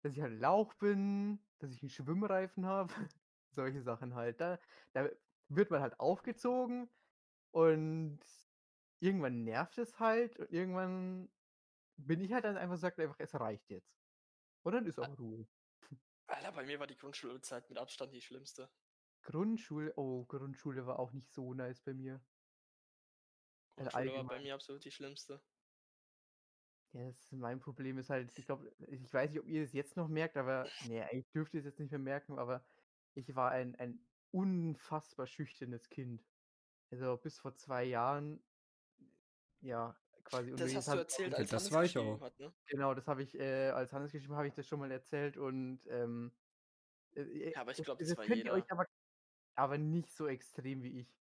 dass ich halt ein Lauch bin, dass ich einen Schwimmreifen habe. Solche Sachen halt. Da, da wird man halt aufgezogen und irgendwann nervt es halt und irgendwann bin ich halt dann einfach sagt einfach, es reicht jetzt. Und dann ist auch Ruhe. Alter, bei mir war die Grundschulzeit mit Abstand die schlimmste. Grundschule, oh, Grundschule war auch nicht so nice bei mir. Also Grundschule war bei mir absolut die schlimmste. Ja, das mein Problem ist halt, ich glaube, ich weiß nicht, ob ihr das jetzt noch merkt, aber nee, eigentlich dürft ihr es jetzt nicht mehr merken, aber ich war ein, ein unfassbar schüchternes Kind. Also bis vor zwei Jahren, ja, quasi. Und Das hast du hab ich auch erzählt, nicht- als das Hannes war ich geschrieben auch. Hat, ne? Genau, das habe ich, äh, als Hannes geschrieben habe ich das schon mal erzählt und ähm, äh, Ja, aber ich das- glaub, das das war könnt ihr euch jeder. aber, aber nicht so extrem wie ich.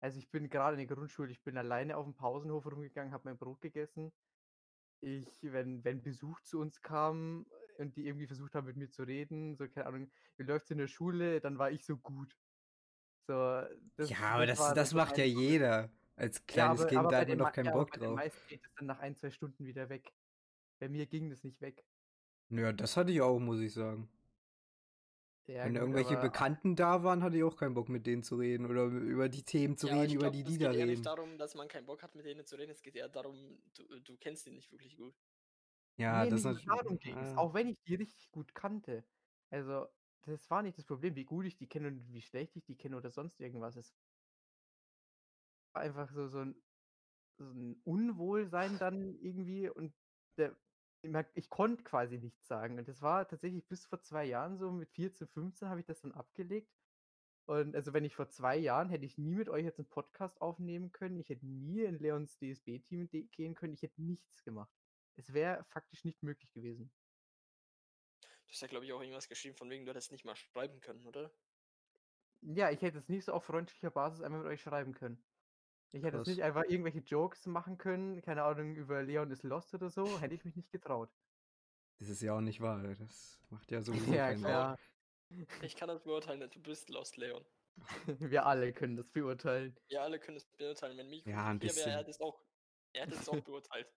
Also ich bin gerade in der Grundschule, ich bin alleine auf dem Pausenhof rumgegangen, habe mein Brot gegessen. Ich, wenn, wenn Besuch zu uns kam und die irgendwie versucht haben, mit mir zu reden, so, keine Ahnung, wie läuft's in der Schule, dann war ich so gut. So, das, Ja, aber das, das war macht ja jeder. Als Ja, kleines aber, Kind, aber da hat man doch keinen ja, Bock bei drauf. meisten geht es dann nach ein, zwei Stunden wieder weg. Bei mir ging das nicht weg. Ja, das hatte ich auch, muss ich sagen. Ja, Wenn gut, irgendwelche aber- Bekannten da waren, hatte ich auch keinen Bock mit denen zu reden oder über die Themen zu Ja, reden, ich über glaub, die es die geht da eher reden. nicht darum, dass man keinen Bock hat, mit denen zu reden. Es geht eher darum, du, du kennst die nicht wirklich gut. Ja, nee, das nicht ist ging's, ah. auch wenn ich die richtig gut kannte. Also, das war nicht das Problem, wie gut ich die kenne und wie schlecht ich die kenne oder sonst irgendwas. Es war einfach so, so, ein, so ein Unwohlsein dann irgendwie und der, ich konnte quasi nichts sagen. Und das war tatsächlich bis vor zwei Jahren so, mit 14, 15 habe ich das dann abgelegt. Und also wenn ich vor zwei Jahren hätte ich nie mit euch jetzt einen Podcast aufnehmen können, ich hätte nie in Leons DSB-Team gehen können, ich hätte nichts gemacht. Es wäre faktisch nicht möglich gewesen. Du hast ja, glaube ich, auch irgendwas geschrieben, von wegen, du hättest nicht mal schreiben können, oder? Ja, ich hätte es nicht so auf freundlicher Basis einfach mit euch schreiben können. Ich hätte jetzt Krass. nicht einfach irgendwelche Jokes machen können, keine Ahnung, über Leon ist lost oder so, hätte ich mich nicht getraut. Das ist ja auch nicht wahr. Das macht ja sowieso Ja, keinen klar. Ich kann das beurteilen, du bist Lost Leon. Wir alle können das beurteilen. Ja, alle können es beurteilen. Wenn Miko Ja, ein hier wäre, er bisschen. hätte es auch, er hätte es auch beurteilt.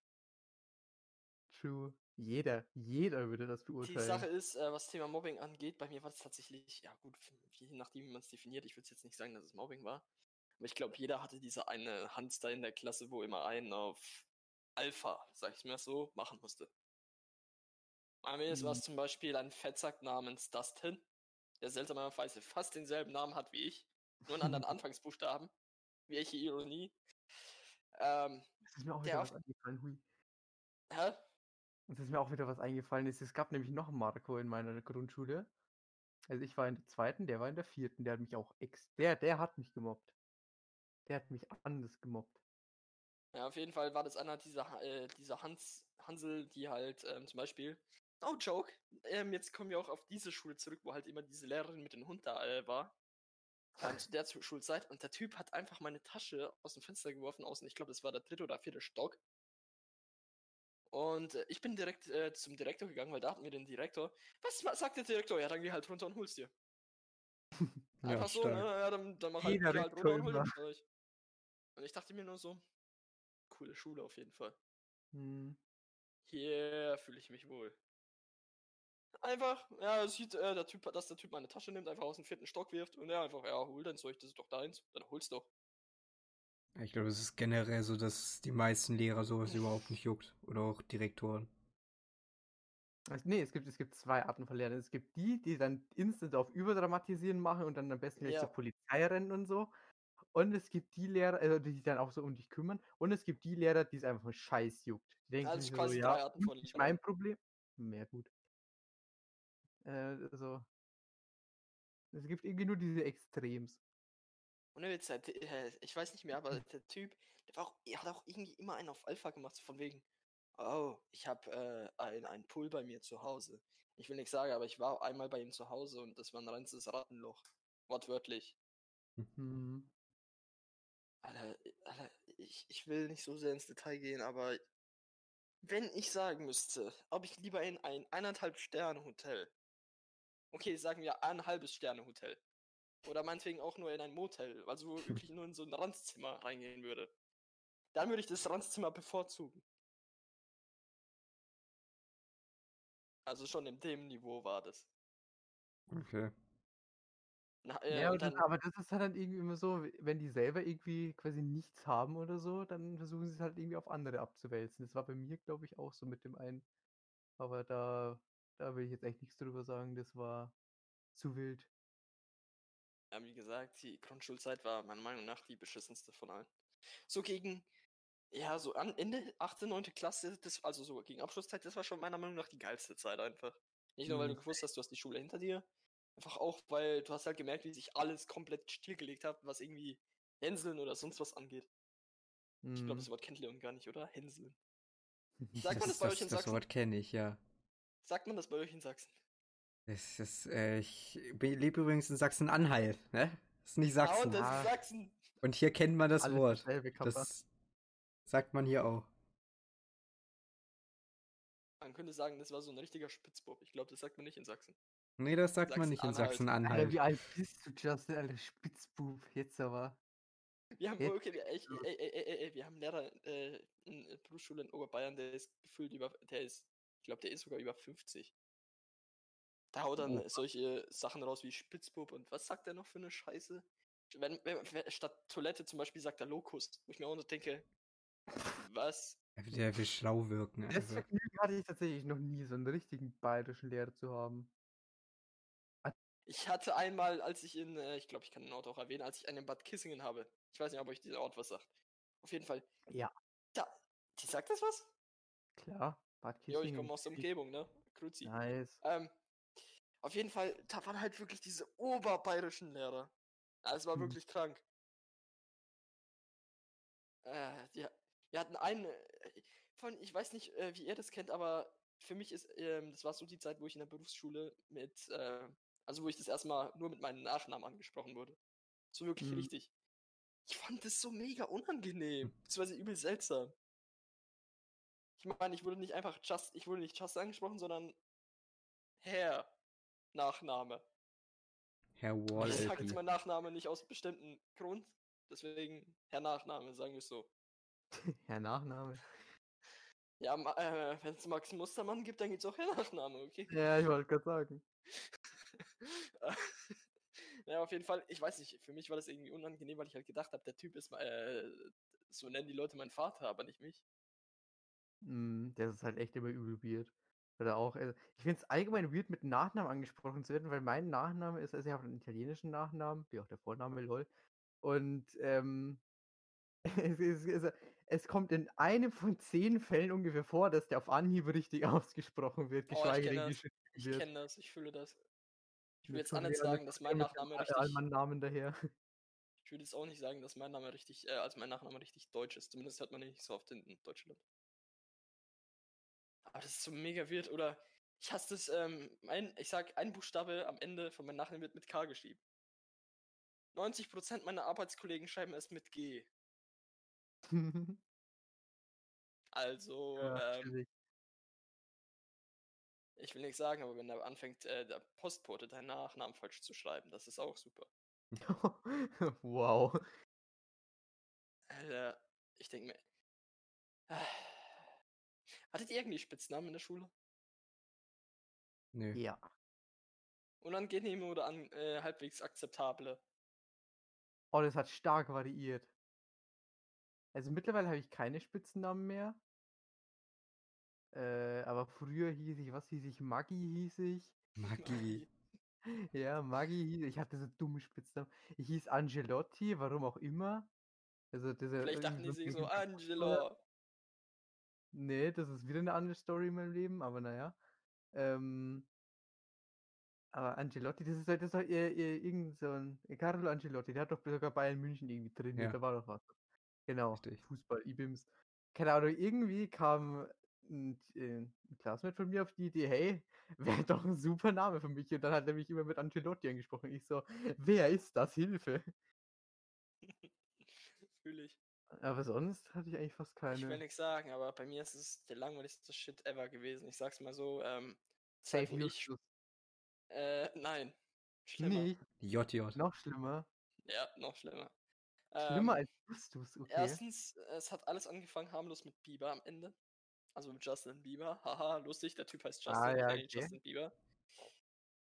True. Jeder, jeder würde das Die beurteilen. Sache ist, äh, was Thema Mobbing angeht, bei mir war es tatsächlich, ja gut, je nachdem, wie man es definiert, ich würde jetzt nicht sagen, dass es Mobbing war. Aber ich glaube, jeder hatte diese eine Hans da in der Klasse, wo immer einen auf Alpha, sag ich mir so, machen musste. Bei mir war es Mhm. zum Beispiel ein Fettsack namens Dustin, der seltsamerweise fast denselben Namen hat wie ich, nur einen anderen Anfangsbuchstaben. Welche Ironie. Ähm, Es ist mir auch der wieder was eingefallen. Hui. hä? Es ist mir auch wieder was eingefallen. Es, es gab nämlich noch einen Marco in meiner Grundschule. Also ich war in der zweiten, der war in der vierten. Der hat mich auch ex. Der, der hat mich gemobbt. Der hat mich anders gemobbt. Ja, auf jeden Fall war das einer dieser, äh, dieser Hans, Hansel, die halt ähm, zum Beispiel, no joke, ähm, jetzt kommen wir auch auf diese Schule zurück, wo halt immer diese Lehrerin mit dem Hund da äh, war. Ähm, zu der Schulzeit. Und der Typ hat einfach meine Tasche aus dem Fenster geworfen, außen, ich glaube, das war der dritte oder vierte Stock. Und äh, ich bin direkt äh, zum Direktor gegangen, weil da hatten wir den Direktor. Was sagt der Direktor? Ja, dann geh halt runter und hol's dir. Ja, Einfach so, ne? Ja, dann, dann mach halt, geh halt runter und hol. Zeug. Und ich dachte mir nur so, coole Schule auf jeden Fall. Hm. Hier fühle ich mich wohl. Einfach, ja, es sieht, äh, der Typ, dass der Typ meine Tasche nimmt, einfach aus dem vierten Stock wirft und er einfach, ja, hol dein Zeug, das ist doch deins, dann hol's doch. Ich glaube, es ist generell so, dass die meisten Lehrer sowas überhaupt nicht juckt. Oder auch Direktoren. Also, nee, es gibt, es gibt zwei Arten von Lehrern. Es gibt die, die dann instant auf Überdramatisieren machen und dann am besten Ja. zur Polizei rennen und so. Und es gibt die Lehrer, also die sich dann auch so um dich kümmern. Und es gibt die Lehrer, die es einfach nur scheiß juckt. Die denken Also sich so, ja, Arten hm, von nicht mein Problem. Mehr gut. Äh, also. Es gibt irgendwie nur diese Extrems. Und Witz, ich weiß nicht mehr, aber der Typ, der war auch, hat auch irgendwie immer einen auf Alpha gemacht, so von wegen, oh, ich habe äh, ein, ein Pool bei mir zu Hause. Ich will nichts sagen, aber ich war einmal bei ihm zu Hause und das war ein reines Rattenloch. Wortwörtlich. Hm. Alter, Alter ich, ich will nicht so sehr ins Detail gehen, aber wenn ich sagen müsste, ob ich lieber in ein eineinhalb Sterne Hotel, okay, sagen wir ein halbes Sterne Hotel, oder meinetwegen auch nur in ein Motel, also wo wirklich nur in so ein Ranzzimmer reingehen würde, dann würde ich das Ranzzimmer bevorzugen. Also schon in dem Niveau war das. Okay. Na, äh, Ja, das, dann, aber das ist halt dann irgendwie immer so, wenn die selber irgendwie quasi nichts haben oder so, dann versuchen sie es halt irgendwie auf andere abzuwälzen. Das war bei mir, glaube ich, auch so mit dem einen. Aber da, da will ich jetzt echt nichts drüber sagen. Das war zu wild. Ja, wie gesagt, die Grundschulzeit war meiner Meinung nach die beschissenste von allen. So gegen, ja, so an Ende 8., 9. Klasse, das, also so gegen Abschlusszeit, das war schon meiner Meinung nach die geilste Zeit einfach. Nicht nur, weil du Mhm. gewusst hast, du hast die Schule hinter dir, einfach auch, weil du hast halt gemerkt, wie sich alles komplett stillgelegt hat, was irgendwie Hänseln oder sonst was angeht. Ich glaube, Mhm. das Wort kennt Leon gar nicht, oder? Hänseln. Mhm. Sagt man das bei euch in das Sachsen? Wort kenne ich, ja. Sagt man das bei euch in Sachsen? Das ist, äh, ich lebe übrigens in Sachsen-Anhalt, ne? Das ist nicht Ah, Sachsen. und das Ah. ist Sachsen! Und hier kennt man das Alles Wort. Das sagt man hier auch. Man könnte sagen, das war so ein richtiger Spitzbub. Ich glaube, das sagt man nicht in Sachsen. Nee, das sagt man nicht in Sachsen-Anhalt. Alter, wie alt bist du, Justin? Alter, Spitzbub. Jetzt aber. Wir haben, Jetzt- okay, ey, ey, ey, ey, wir haben einen Lehrer äh, in der Berufsschule in Oberbayern, der ist gefühlt über, der ist, ich glaube, der ist sogar über 50. Da haut dann Oh. solche Sachen raus wie Spitzbub und was sagt er noch für eine Scheiße? Wenn, wenn, wenn statt Toilette zum Beispiel sagt er Lokus, wo ich mir auch noch denke, was? Der will schlau wirken. Das Also. Vergnügen hatte ich tatsächlich noch nie, so einen richtigen bayerischen Lehrer zu haben. Ich hatte einmal, als ich in, äh, ich glaube, ich kann den Ort auch erwähnen, als ich einen in Bad Kissingen habe. Ich weiß nicht, ob euch dieser Ort was sagt. Auf jeden Fall. Ja. Da, die sagt das was? Klar, Bad Jo, ich Kissingen. komme aus der Umgebung, ne? Grüzi. Nice. Ähm, auf jeden Fall, da waren halt wirklich diese oberbayerischen Lehrer. Es war Hm. wirklich krank. Äh, die, wir hatten einen, äh, von, ich weiß nicht, äh, wie ihr das kennt, aber für mich ist, ähm, das war so die Zeit, wo ich in der Berufsschule mit, äh, also wo ich das erstmal nur mit meinem Nachnamen angesprochen wurde. So wirklich Hm. richtig. Ich fand das so mega unangenehm, beziehungsweise übel seltsam. Ich meine, ich wurde nicht einfach Just, ich wurde nicht Just angesprochen, sondern Herr Nachname. Herr Ich Wall sage jetzt meinen Nachname nicht aus bestimmten Grund, deswegen Herr Nachname, sagen wir es so. Herr Nachname. Ja, äh, wenn es Max Mustermann gibt, dann gibt es auch Herr Nachname, okay? Ja, ich wollte gerade sagen. ja, auf jeden Fall, ich weiß nicht, für mich war das irgendwie unangenehm, weil ich halt gedacht habe, der Typ ist, äh, so nennen die Leute meinen Vater, aber nicht mich. Mm, das ist halt echt immer übel weird. Oder auch, also, ich finde es allgemein weird, mit Nachnamen angesprochen zu werden, weil mein Nachname ist, also ich habe einen italienischen Nachnamen, wie auch der Vorname, lol. Und ähm, es, ist, es, es kommt in einem von zehn Fällen ungefähr vor, dass der auf Anhieb richtig ausgesprochen wird, Oh, ich geschweige denn geschrieben Ich wird. kenne das, ich fühle das. Ich will Mit jetzt auch nicht sagen, dass mein Nachname richtig. Alman-Namen daher. Ich würde jetzt auch nicht sagen, dass mein Name richtig, äh, also mein Nachname richtig deutsch ist. Zumindest hört man ihn nicht so oft in, Deutschland. Aber das ist so mega weird, oder? Ich hasse das, ähm, mein, ich sag, ein Buchstabe am Ende von meinem Nachnamen wird mit K geschrieben. 90% meiner Arbeitskollegen schreiben es mit G. Also, ja, ähm. Ich will nichts sagen, aber wenn er anfängt, äh, der Postbote deinen Nachnamen falsch zu schreiben, das ist auch super. wow. Alter, ich denke mir. Ah. Hattet ihr irgendwie Spitznamen in der Schule? Nö. Ja. Unangenehme oder an, äh, halbwegs akzeptable? Oh, das hat stark variiert. Also mittlerweile habe ich keine Spitzennamen mehr. Äh, aber früher hieß ich, was hieß ich? Maggi hieß ich. Magie. Ja, Maggi hieß ich. hatte so dumme Spitznamen. Ich hieß Angelotti, warum auch immer. Also diese Vielleicht dachten die sich so Angelo. Nee, das ist wieder eine andere Story in meinem Leben, aber naja. Ähm, aber Angelotti, das ist halt, das ist halt ihr, ihr, irgend so ein, äh, Carlo Angelotti, der hat doch sogar Bayern München irgendwie drin, Ja. da war doch was. Genau, Richtig. Fußball, IBIMS. Keine Ahnung, irgendwie kam ein, äh, ein Classmate von mir auf die Idee, hey, wäre doch ein super Name für mich. Und dann hat er mich immer mit Angelotti angesprochen. Ich so, wer ist das? Hilfe. Fühle ich. Aber sonst hatte ich eigentlich fast Ich will keine. nichts sagen, aber bei mir ist es der langweiligste Shit ever gewesen. Ich sag's mal so, ähm, Safe Justus. äh, nein. Schlimmer. Nicht, JJ. noch schlimmer. Ja, noch schlimmer. Schlimmer Ähm, als Justus, okay. Erstens, es hat alles angefangen harmlos mit Bieber am Ende. Also mit Justin Bieber. Haha, lustig, der Typ heißt Justin, Ah, ja, okay. Justin Bieber.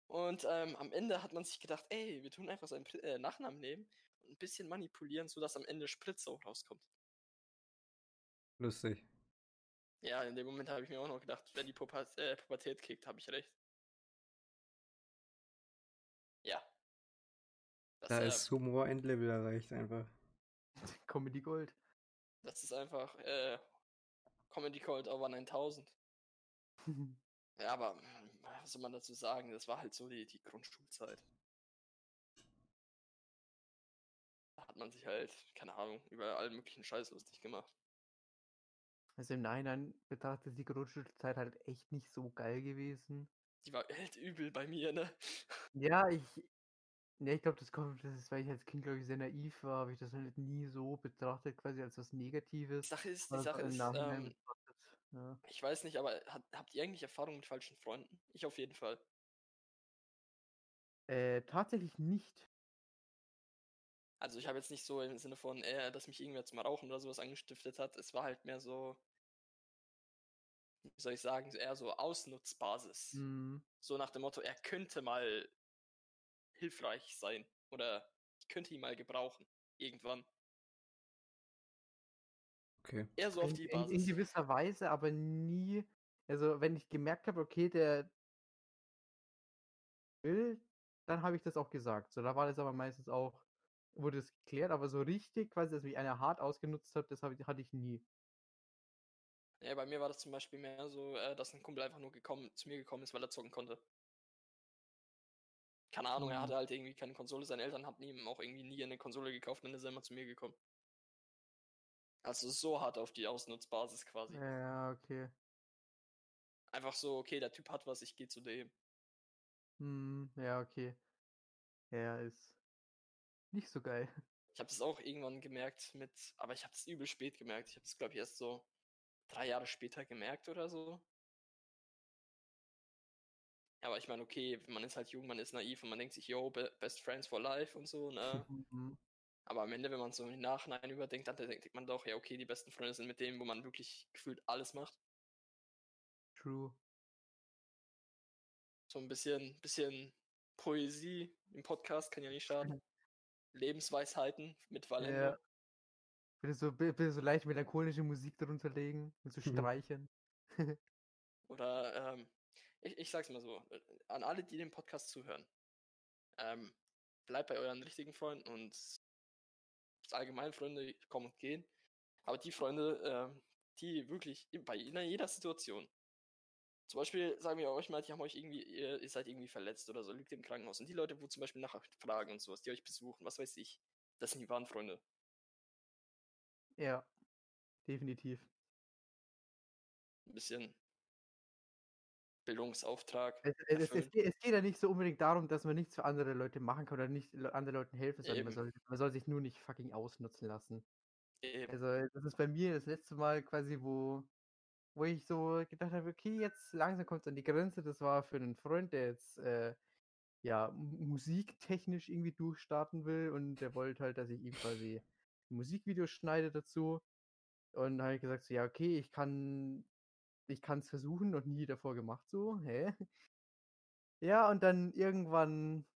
Und ähm, am Ende hat man sich gedacht, ey, wir tun einfach seinen äh, Nachnamen nehmen und ein bisschen manipulieren, sodass am Ende Spritzo rauskommt. Lustig. Ja, in dem Moment habe ich mir auch noch gedacht, wenn die Pubertät, äh, Pubertät kickt, habe ich recht. Ja. Das, Da äh, ist Humor Endlevel erreicht einfach. Comedy Gold. das ist einfach äh, Comedy Cold Over 9000. Ja, aber was soll man dazu sagen? Das war halt so die, die Grundschulzeit. Da hat man sich halt, keine Ahnung, über allen möglichen Scheiß lustig gemacht. Also im Nachhinein betrachtet die Grundschulzeit halt echt nicht so geil gewesen. Die war echt übel bei mir, ne? Ja, ich. Ne, ich glaube, das kommt, das ist, weil ich als Kind, glaube ich, sehr naiv war, habe ich das halt nie so betrachtet, quasi als was Die Negatives. Sache ist, die Sache ist, ähm, ja. ich weiß nicht, aber hat, habt ihr eigentlich Erfahrung mit falschen Freunden? Ich auf jeden Fall. Äh, tatsächlich nicht. Also ich habe jetzt nicht so im Sinne von, äh, dass mich irgendwer zum Rauchen oder sowas angestiftet hat. Es war halt mehr so, wie soll ich sagen, eher so Ausnutzbasis. Hm. So nach dem Motto, er könnte mal hilfreich sein oder ich könnte ihn mal gebrauchen. Irgendwann. Okay. Eher so auf In, die in, in Basis. gewisser Weise, aber nie. Also, wenn ich gemerkt habe, okay, der will, dann habe ich das auch gesagt. So, da war das aber meistens auch, wurde es geklärt, aber so richtig, quasi, dass mich einer hart ausgenutzt hat, das hab hatte ich nie. Ja, bei mir war das zum Beispiel mehr so, äh, dass ein Kumpel einfach nur gekommen, zu mir gekommen ist, weil er zocken konnte. Keine Ahnung, er Mhm. hatte halt irgendwie keine Konsole. Seine Eltern hatten ihm auch irgendwie nie eine Konsole gekauft und dann ist er immer zu mir gekommen. Also so hart auf die Ausnutzbasis quasi. Ja, okay. Einfach so, okay, der Typ hat was, ich gehe zu dem. Hm, ja, okay. Ja, ist nicht so geil. Ich habe das auch irgendwann gemerkt mit, aber ich habe es übel spät gemerkt. Ich habe es, glaube ich, erst so drei Jahre später gemerkt oder so. Aber ich meine, okay, man ist halt jung, man ist naiv und man denkt sich, yo, be best friends for life und so, ne? Mhm. Aber am Ende, wenn man so im Nachhinein überdenkt, dann denkt man doch, ja, okay, die besten Freunde sind mit denen, wo man wirklich gefühlt alles macht. True. So ein bisschen, bisschen Poesie im Podcast kann ja nicht schaden. Lebensweisheiten mit Valendo. Ja. Bitte so, bi- bitte so leicht melancholische Musik drunter legen, mit so Mhm. Streichern. Oder ähm, ich, ich sag's mal so, äh, an alle, die dem Podcast zuhören, ähm, bleibt bei euren richtigen Freunden und allgemein Freunde kommen und gehen. Aber die Freunde, ähm, die wirklich bei in jeder Situation, zum Beispiel sagen wir euch mal, die haben euch irgendwie, ihr, ihr seid irgendwie verletzt oder so, liegt im Krankenhaus. Und die Leute, wo zum Beispiel nachfragen und sowas, die euch besuchen, was weiß ich, das sind die wahren Freunde. Ja, definitiv. Ein bisschen Bildungsauftrag. Es, es, es, es, geht, ja nicht so unbedingt darum, dass man nichts für andere Leute machen kann oder nicht anderen Leuten helfen soll. Man soll, man soll sich nur nicht fucking ausnutzen lassen. Eben. Also, das ist bei mir das letzte Mal quasi, wo, wo ich so gedacht habe, okay, jetzt langsam kommt es an die Grenze. Das war für einen Freund, der jetzt äh, ja mu- musiktechnisch irgendwie durchstarten will und der wollte halt, dass ich ihm quasi ein Musikvideo schneide dazu. Und dann habe ich gesagt, so, ja, okay, ich kann ich kann es versuchen, noch nie davor gemacht so, hä? Ja, und dann irgendwann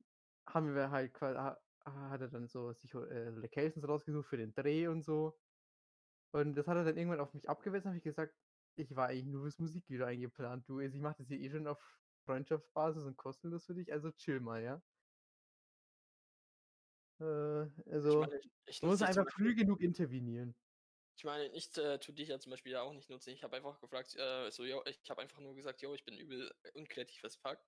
haben wir halt quasi, ha- hat er dann so sich äh, Locations rausgesucht für den Dreh und so. Und das hat er dann irgendwann auf mich abgewälzt, habe ich gesagt, ich war eigentlich nur fürs Musikvideo eingeplant, du, also ich mache das hier eh schon auf Freundschaftsbasis und kostenlos für dich, also chill mal, ja. Äh, Ich also, meine, ich, ich man muss einfach früh genug intervenieren. Ich meine, ich äh, tu dich ja zum Beispiel ja auch nicht nutzen. Ich habe einfach gefragt, äh, so, yo, ich habe einfach nur gesagt, yo, ich bin übel unkreativ as fuck.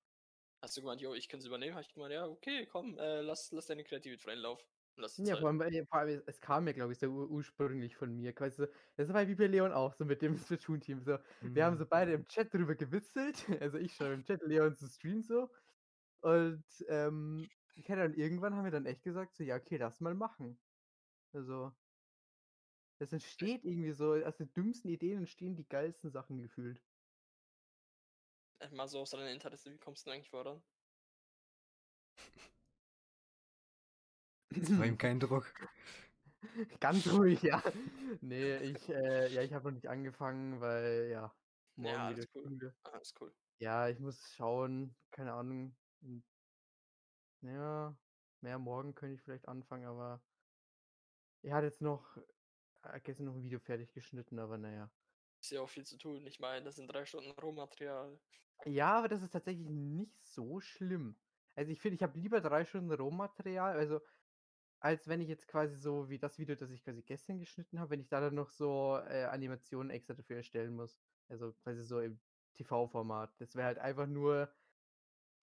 Hast du gemeint, yo, ich kann es übernehmen? Habe ich gemeint, ja, okay, komm, äh, lass, lass deine Kreativität freien Lauf. Und Lass Ja, vor allem, äh, vor allem, es kam ja, glaube ich, so ur ursprünglich von mir. Quasi so, das war wie bei Leon auch, so mit dem Splatoon-Team. So. Wir haben so Mhm. beide im Chat drüber gewitzelt. Also ich schreibe im Chat, Leon zu Stream so. Und ähm, ich hatte dann irgendwann haben wir dann echt gesagt, so, ja, okay, lass mal machen. Also, das entsteht irgendwie so, aus den dümmsten Ideen entstehen die geilsten Sachen gefühlt. Äh, Mal so aus deinem Interesse, wie kommst du denn eigentlich voran? Das war ihm kein Druck. Ganz ruhig, ja. Nee, ich, äh, ja, ich habe noch nicht angefangen, weil, ja, morgen Ja, wieder alles cool. Ah, ist cool. Ja, ich muss schauen, keine Ahnung. in- Ja, mehr morgen könnte ich vielleicht anfangen, aber ich hatte jetzt noch äh, gestern noch ein Video fertig geschnitten, aber naja. Ist ja auch viel zu tun. Ich meine, das sind drei Stunden Rohmaterial. Ja, aber das ist tatsächlich nicht so schlimm. Also ich finde, ich habe lieber drei Stunden Rohmaterial, also als wenn ich jetzt quasi so wie das Video, das ich quasi gestern geschnitten habe, wenn ich da dann noch so äh, Animationen extra dafür erstellen muss. Also quasi so im TV-Format. Das wäre halt einfach nur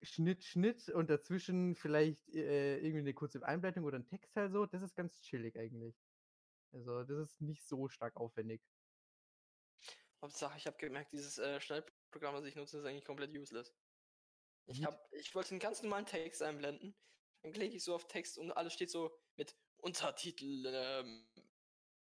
Schnitt, Schnitt und dazwischen vielleicht äh, irgendwie eine kurze Einblendung oder ein Text halt so. Das ist ganz chillig eigentlich. Also das ist nicht so stark aufwendig. Hauptsache, ich habe gemerkt, dieses äh, Schneidprogramm, was ich nutze, ist eigentlich komplett useless. Ich, hab, ich wollte einen ganz normalen Text einblenden. Dann klicke ich so auf Text und alles steht so mit Untertitel, ähm,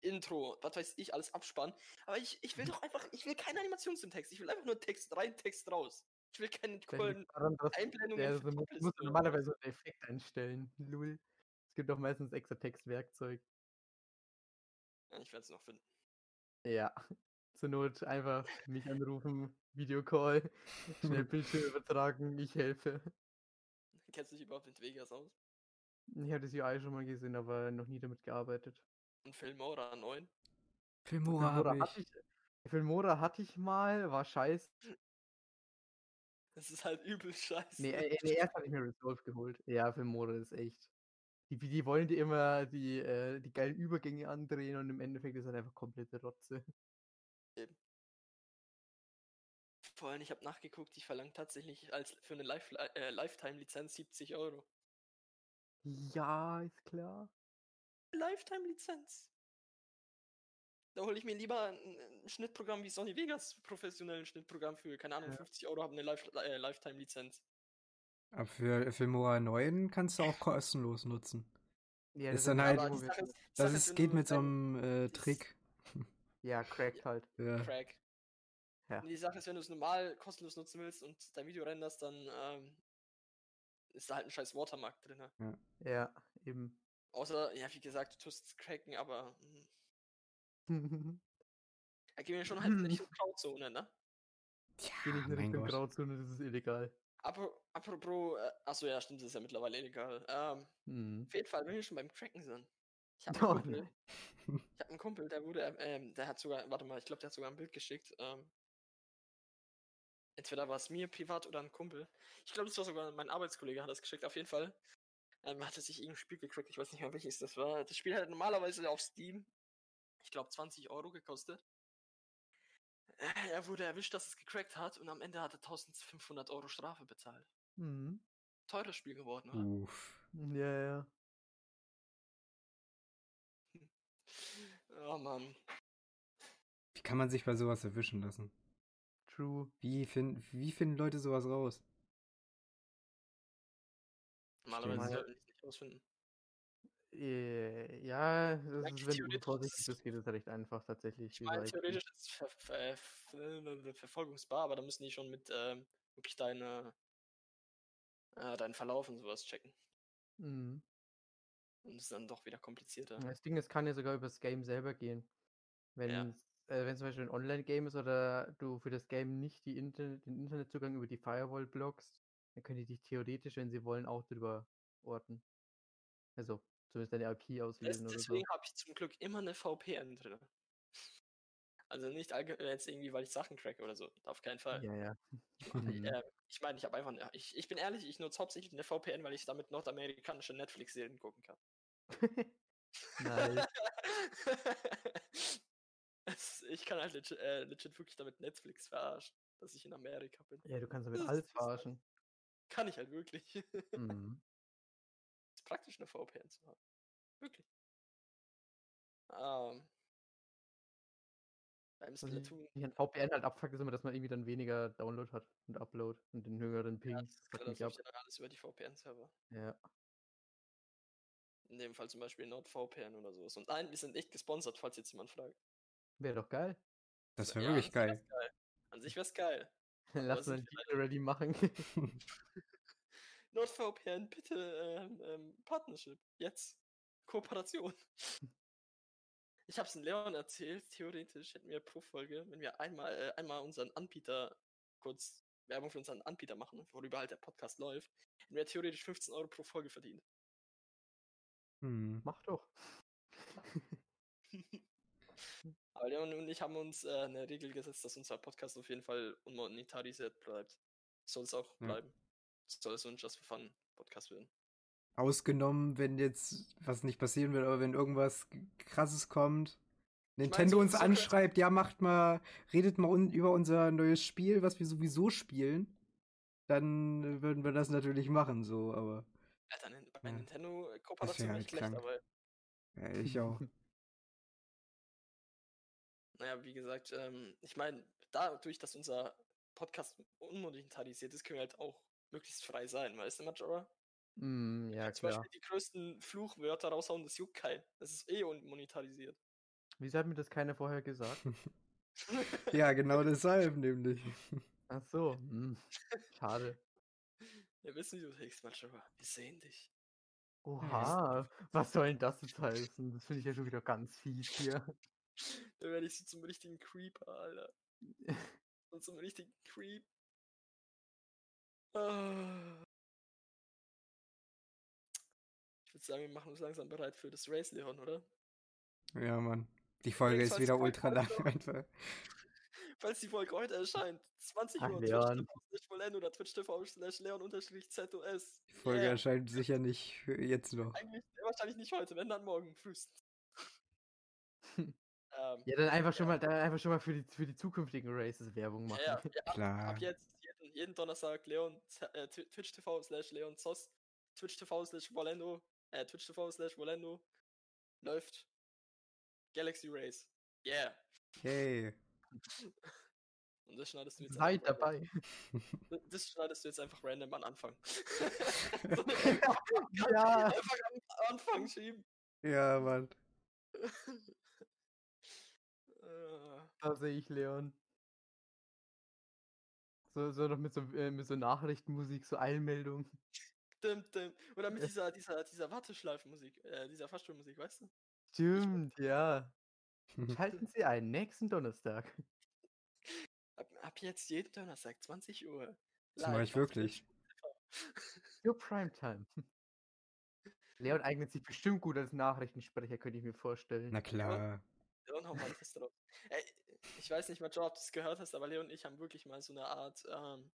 Intro, was weiß ich, alles abspannen. Aber ich, ich will doch einfach, ich will keine Animation zum Text. Ich will einfach nur Text rein, Text raus. Ich will keine coolen daran, Einblendungen der für so, muss, normalerweise einen Effekt einstellen. Lul. Es gibt auch meistens extra Textwerkzeug. Ich werde es noch finden. Ja. Zur Not einfach mich anrufen, Videocall, schnell Bildschirm übertragen, ich helfe. Kennst du dich überhaupt mit Vegas aus? Ich habe das UI schon mal gesehen, aber noch nie damit gearbeitet. Und Filmora 9? Filmora Filmora habe hatte ich. ich, Filmora hatte ich mal, war scheiße. Das ist halt übel scheiße. Nee, äh, nee erst hatte ich mir Resolve geholt. Ja, Filmora ist echt. Die, die wollen dir immer die, äh, die geilen Übergänge andrehen und im Endeffekt ist halt einfach komplette Rotze. Vor allem, ich habe nachgeguckt, die verlangt tatsächlich als für eine Life äh, Lifetime-Lizenz 70 Euro. Ja, ist klar. Lifetime-Lizenz. Da hole ich mir lieber ein, ein Schnittprogramm wie Sony Vegas, professionellen Schnittprogramm für, keine Ahnung, Ja. 50 Euro, habe eine Life äh, Lifetime-Lizenz. Aber für Filmora 9 kannst du auch kostenlos nutzen. Ja, Ist das dann ist halt- wo die wir Sache Das ist, geht mit so einem äh, das- Trick. Ja, cracked halt. Ja. Crack. Ja. Die Sache ist, wenn du es normal kostenlos nutzen willst und dein Video renderst, dann ähm, ist da halt ein scheiß Watermark drin. Ja, eben. Außer, ja, wie gesagt, du tust es cracken, aber hm, da gehen wir schon halt in Richtung Grauzone, ne? Geh Ja, nicht in Richtung. Grauzone, das ist illegal. Apro- Apropos, äh, achso, ja, stimmt, das ist ja mittlerweile illegal. Ähm, Mhm. auf jeden Fall, wenn wir schon beim Cracken sind. Ich habe Oh, einen, Kumpel, nein. ich hab einen Kumpel, der wurde, ähm, der hat sogar, warte mal, ich glaube, der hat sogar ein Bild geschickt. Ähm, entweder war es mir privat oder ein Kumpel. Ich glaube, das war sogar mein Arbeitskollege, hat das geschickt. Auf jeden Fall ähm, hat er sich irgendein Spiel gecrackt. Ich weiß nicht mehr, welches das war. Das Spiel hat normalerweise auf Steam, ich glaube, 20 Euro gekostet. Äh, Er wurde erwischt, dass es gecrackt hat und am Ende hat er 1500 Euro Strafe bezahlt. Mhm. Teures Spiel geworden, oder? Uff. Ja, ja. Oh Mann. Wie kann man sich bei sowas erwischen lassen? True. Wie, fin wie finden Leute sowas raus? Normalerweise mal- sollten die es nicht rausfinden. Äh, Ja, das ist, wenn du vorsichtig ist- bist, geht es recht einfach tatsächlich. Ich meine, theoretisch ist es ver ver ver verfolgungsbar, aber da müssen die schon mit ähm, wirklich deine, äh, deinen Verlauf und sowas checken. Mhm. Und es ist dann doch wieder komplizierter. Das Ding, es kann ja sogar über das Game selber gehen. Wenn Ja. es äh, wenn zum Beispiel ein Online-Game ist oder du für das Game nicht die Internet, den Internetzugang über die Firewall blockst, dann können die dich theoretisch, wenn sie wollen, auch drüber orten. Also zumindest deine IP Des auslesen oder so. deswegen habe ich zum Glück immer eine VPN drin. Also nicht allgemein jetzt irgendwie, weil ich Sachen cracke oder so. Auf keinen Fall. Ja, ja. Ich, Mhm. äh, ich meine, ich habe einfach, eine, ich, ich bin ehrlich, ich nutze hauptsächlich eine VPN, weil ich damit nordamerikanische Netflix-Serien gucken kann. Es- ich kann halt legit, äh, legit wirklich damit Netflix verarschen, dass ich in Amerika bin. Ja, du kannst damit Das alles das verarschen. Kann ich halt wirklich. Mhm. Praktisch eine VPN zu haben. Wirklich. Ähm, beim Splatoon. ich an VPN halt abfuckt, ist immer, dass man irgendwie dann weniger Download hat und Upload und den höheren Ping. Ja, das ab. natürlich dann alles über die VPN-Server. Ja. In dem Fall zum Beispiel NordVPN oder sowas. Und nein, wir sind nicht gesponsert, falls jetzt jemand fragt. Wäre doch geil. Das wäre Ja, wirklich wär's geil. An sich wär's geil. Lass mal wir Deal ready machen. NordVPN, bitte ähm, ähm, Partnership. Jetzt. Kooperation. Ich habe es in Leon erzählt, theoretisch hätten wir pro Folge, wenn wir einmal, äh, einmal unseren Anbieter kurz Werbung für unseren Anbieter machen, worüber halt der Podcast läuft, hätten wir theoretisch 15 Euro pro Folge verdient. Hm. Mach doch. Aber Leon und ich haben uns äh, eine Regel gesetzt, dass unser Podcast auf jeden Fall unmonetarisiert bleibt. Soll es auch Ja. bleiben. Soll es so ein Just for Fun Podcast werden. Ausgenommen, wenn jetzt was nicht passieren wird, aber wenn irgendwas krasses kommt. meine, Nintendo so- uns so anschreibt, ja, macht mal, redet mal un über unser neues Spiel, was wir sowieso spielen, dann äh, würden wir das natürlich machen, so, aber Ja, dann bei Ja. Nintendo äh, Kooperation halt nicht schlecht, krank. aber ja, ich auch. naja, wie gesagt, ähm, ich meine, dadurch, dass unser Podcast unmonetarisiert ist, können wir halt auch möglichst frei sein, weißt du, Majora? Mm, ja, Zum klar. Beispiel die größten Fluchwörter raushauen, das juckt keinen. Das ist eh unmonetarisiert. Wieso hat mir das keiner vorher gesagt? ja, genau deshalb nämlich. Ach so. hm, Schade. Wir wissen, wie du tickst, Majora. Wir sehen dich. Oha, was soll denn das jetzt heißen? Das finde ich ja schon wieder ganz fies hier. Dann werde ich so zum richtigen Creeper, Alter. Und zum richtigen Creep. Ah. Ich würde sagen, wir machen uns langsam bereit für das Race, Leon, oder? Ja, Mann. Die Folge ist wieder ultra lang einfach. Falls die Folge heute erscheint, 20 Ach, Uhr, twitch.tv oder twitch.tv slash leon unterstrich ZOS. Die Folge Yeah. erscheint sicher nicht jetzt noch. Eigentlich wahrscheinlich nicht heute, wenn dann morgen frühestens. ähm, Ja, dann einfach schon mal, dann einfach schon mal für die, für die zukünftigen Races Werbung machen. ja, ja, ab, Klar. ab jetzt jeden, jeden Donnerstag Leon, äh, Twi- Twitch TV slash Leon Zoss, Twitch TV slash Volendo, äh, Twitch TV slash Volendo läuft Galaxy Race. Yeah. Yay. Und das schneidest du jetzt Seid einfach dabei. random- Das schneidest du jetzt einfach random an Anfang. Ja. Einfach am Anfang schieben. Ja, Mann. Äh, Da sehe ich Leon. So, so noch mit so, äh, mit so Nachrichtenmusik, so Eilmeldung. dim, dim. Oder mit dieser, dieser, dieser Warteschleifenmusik, äh, dieser Fahrstuhlmusik, weißt du? Stimmt, ja. Schalten Sie ein, nächsten Donnerstag. Ab, ab jetzt jeden Donnerstag, 20 Uhr. Das mache ich wirklich. Your Primetime. Leon eignet sich bestimmt gut als Nachrichtensprecher, könnte ich mir vorstellen. Na klar. Leon, hau mal fest drauf. Ey, ich weiß nicht mal, Joe, ob du es gehört hast, aber Leon und ich haben wirklich mal so eine Art, ähm,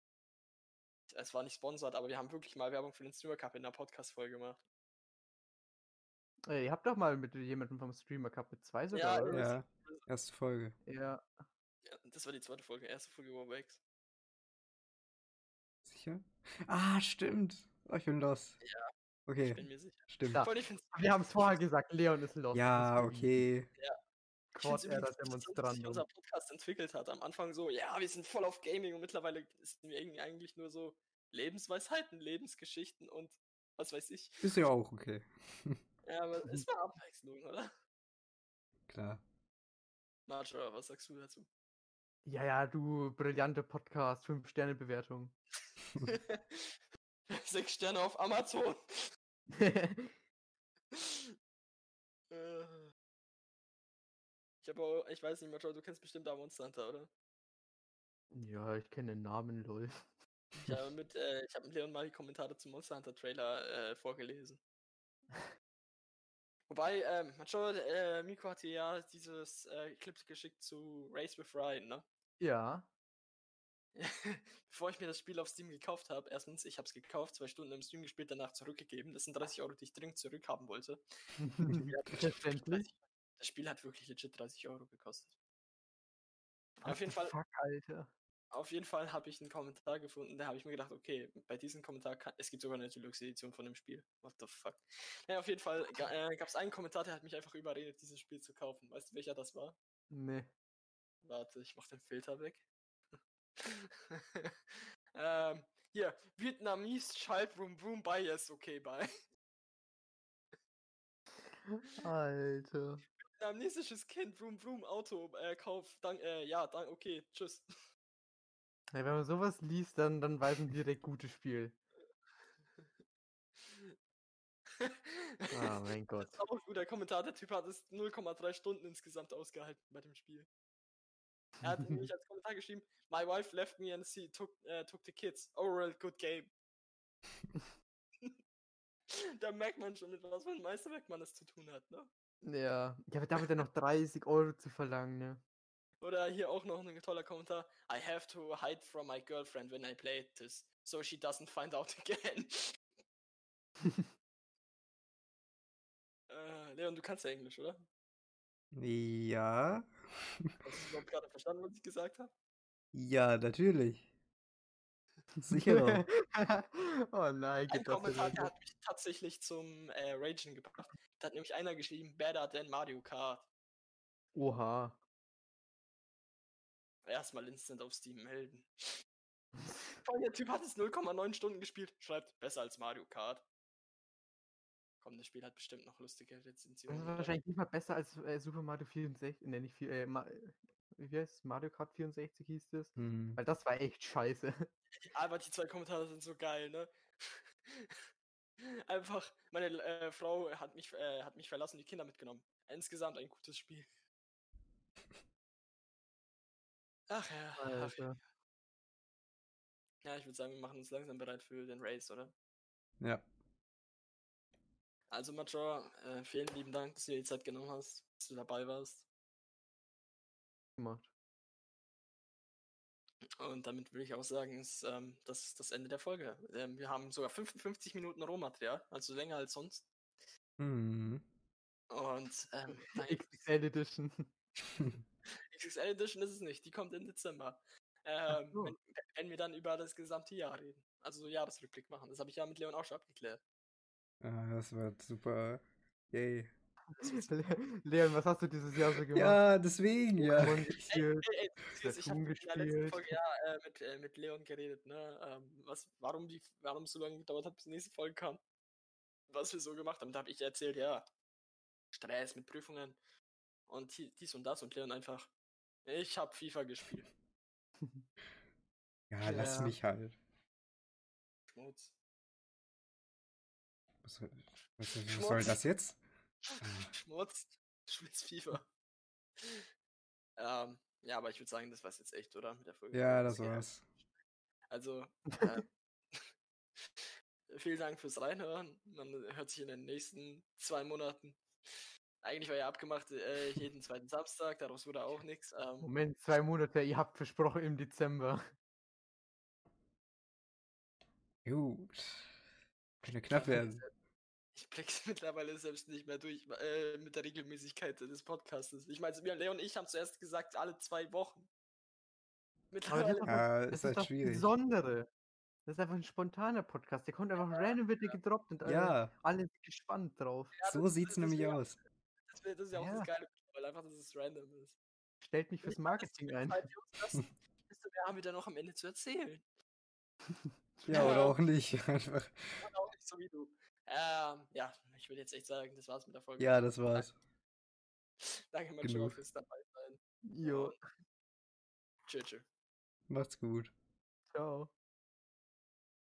es war nicht sponsert, aber wir haben wirklich mal Werbung für den Streamer Cup in der Podcast-Folge gemacht. Ey, ihr habt doch mal mit jemandem vom Streamer Cup mit zwei sogar, Ja, oder? Ja, erste Folge. Ja. Ja, das war die zweite Folge, erste Folge über Wax. Sicher? Ah, stimmt. Oh, ich bin los. Ja, Okay, Ich bin mir sicher. stimmt. Ja. Wir haben es vorher gesagt, Leon ist lost. Ja, okay. find's Quad dass sich Demonstrandum. unser Podcast entwickelt hat. Am Anfang so, ja, wir sind voll auf Gaming und mittlerweile sind wir irgendwie eigentlich nur so Lebensweisheiten, Lebensgeschichten und was weiß ich. Ist ja auch okay. Ja, aber es war Abwechslung, oder? Klar. Marja, was sagst du dazu? Ja, ja, du brillante Podcast, 5-Sterne-Bewertung. Sechs Sterne auf Amazon. Habe auch, ich weiß nicht, Marja, du kennst bestimmt da Monster Hunter, oder? ja, ich kenne den Namen, lol. Ich habe mit, äh, ich habe mit Leon mal die Kommentare zum Monster Hunter Trailer äh, vorgelesen. Wobei, ähm, Macho, äh, Miko hat dir ja dieses äh, Clip geschickt zu Race with Ryan, ne? Ja. Bevor ich mir das Spiel auf Steam gekauft habe, erstens, ich habe es gekauft, zwei Stunden im Stream gespielt, danach zurückgegeben. Das sind 30 Euro, die ich dringend zurückhaben wollte. Verständlich. Das Spiel hat wirklich legit 30 Euro gekostet. What auf jeden Fall- Fuck, Alter. Auf jeden Fall habe ich einen Kommentar gefunden, da habe ich mir gedacht, okay, bei diesem Kommentar kann, es gibt sogar eine Deluxe-Edition von dem Spiel. What the fuck. Naja, auf jeden Fall äh, gab es einen Kommentar, der hat mich einfach überredet, dieses Spiel zu kaufen. Weißt du, welcher das war? Nee. Warte, ich mach den Filter weg. ähm, hier, Vietnamese Child Room Room Yes, okay, bye. Alter. Vietnamesisches Kind, Room Room Auto, äh, Kauf, dank, äh, ja, dank, okay, tschüss. Ja, wenn man sowas liest, dann, dann weiß man direkt gutes Spiel. Ah, mein Gott. Das auch ein guter Kommentar. Der Typ hat es 0,3 Stunden insgesamt ausgehalten bei dem Spiel. Er hat nämlich als Kommentar geschrieben: My wife left me and she took, äh, took the kids. Overall good game. da merkt man schon, mit was für einem Meisterwerk man es zu tun hat, ne? Ja. Ja, aber da wird er noch 30 Euro zu verlangen, ne? Oder hier auch noch ein toller Kommentar. I have to hide from my girlfriend when I play this, so she doesn't find out again. äh, Leon, du kannst ja Englisch, oder? Ja. Hast du überhaupt gerade verstanden, was ich gesagt habe? Ja, natürlich. Sicher oh nein, Ein Kommentar, der hat mich tatsächlich zum äh, Ragen gebracht. Da hat nämlich einer geschrieben, better than Mario Kart. Oha. Erstmal instant auf Steam melden. Vor allem, der Typ hat es 0,9 Stunden gespielt. Schreibt, besser als Mario Kart. Komm, das Spiel hat bestimmt noch lustige Das Rezensionen. ist oder? wahrscheinlich nicht mal besser als äh, Super Mario 64. Ne, nicht viel, äh, Ma wie heißt es? Mario Kart 64 hieß das. Hm. Weil das war echt scheiße. Aber die zwei Kommentare sind so geil, ne? Einfach, meine äh, Frau hat mich, äh, hat mich verlassen, die Kinder mitgenommen. Insgesamt ein gutes Spiel. Ach ja, ach ja. Ja, ich würde sagen, wir machen uns langsam bereit für den Race, oder? Ja. Also, Macho, äh, vielen lieben Dank, dass du dir die Zeit genommen hast, dass du dabei warst. Gemacht. Und damit würde ich auch sagen, ist ähm, das ist das Ende der Folge. Ähm, wir haben sogar 55 Minuten Rohmaterial, also länger als sonst. Hm. Und ähm, XXL Edition. XXL Edition ist es nicht, die kommt im Dezember. Ähm, so. wenn, wenn wir dann über das gesamte Jahr reden. Also so Jahresrückblick machen. Das habe ich ja mit Leon auch schon abgeklärt. Ah, das wird super. Yay. Leon, was hast du dieses Jahr so gemacht? Ja, deswegen, ja. Pokémon Ey, gespielt. ey, ich habe in der letzten gespielt. Folge ja äh, mit, äh, mit Leon geredet, ne? Ähm, was, warum, die, warum es so lange gedauert hat, bis die nächste Folge kam. Was wir so gemacht haben. Da habe ich erzählt, ja. Stress mit Prüfungen und dies und das und Leon einfach. Ich habe FIFA gespielt. Ja, lass Ja. mich halt. Schmutz. Was, was, was soll das jetzt? Schmutz. Schmutz FIFA. ähm, ja, aber ich würde sagen, das war's jetzt echt, oder? Mit der Folge. Ja, das war's. Also, äh, vielen Dank fürs Reinhören. Man hört sich in den nächsten zwei Monaten. Eigentlich war ja abgemacht, äh, jeden zweiten Samstag, daraus wurde auch nichts. Ähm, Moment, zwei Monate, ihr habt versprochen im Dezember. Gut. Könnte knapp werden. Ich blick's mittlerweile selbst nicht mehr durch äh, mit der Regelmäßigkeit des Podcastes. Ich meine, wir, Leon und ich haben zuerst gesagt, alle zwei Wochen. Mittlerweile. Ja, Das ist halt das schwierig. Besondere. Das ist einfach ein spontaner Podcast. Der kommt einfach random, wird dir gedroppt und alle, Ja, alle sind gespannt drauf. Ja, so das- sieht's das- nämlich aus. Das, das ist ja auch Ja. das Geile, weil einfach, dass es random ist. Stellt mich fürs Marketing wir ein. Mehr haben wir dann noch am Ende zu erzählen. Ja, oder auch nicht. Einfach. Und auch nicht so wie du. Ähm, ja, ich würde jetzt echt sagen, das war's mit der Folge. Ja, das war's. Danke, mein genug. fürs dabei sein. Jo, Tschüss. tschüss. Macht's gut. ciao.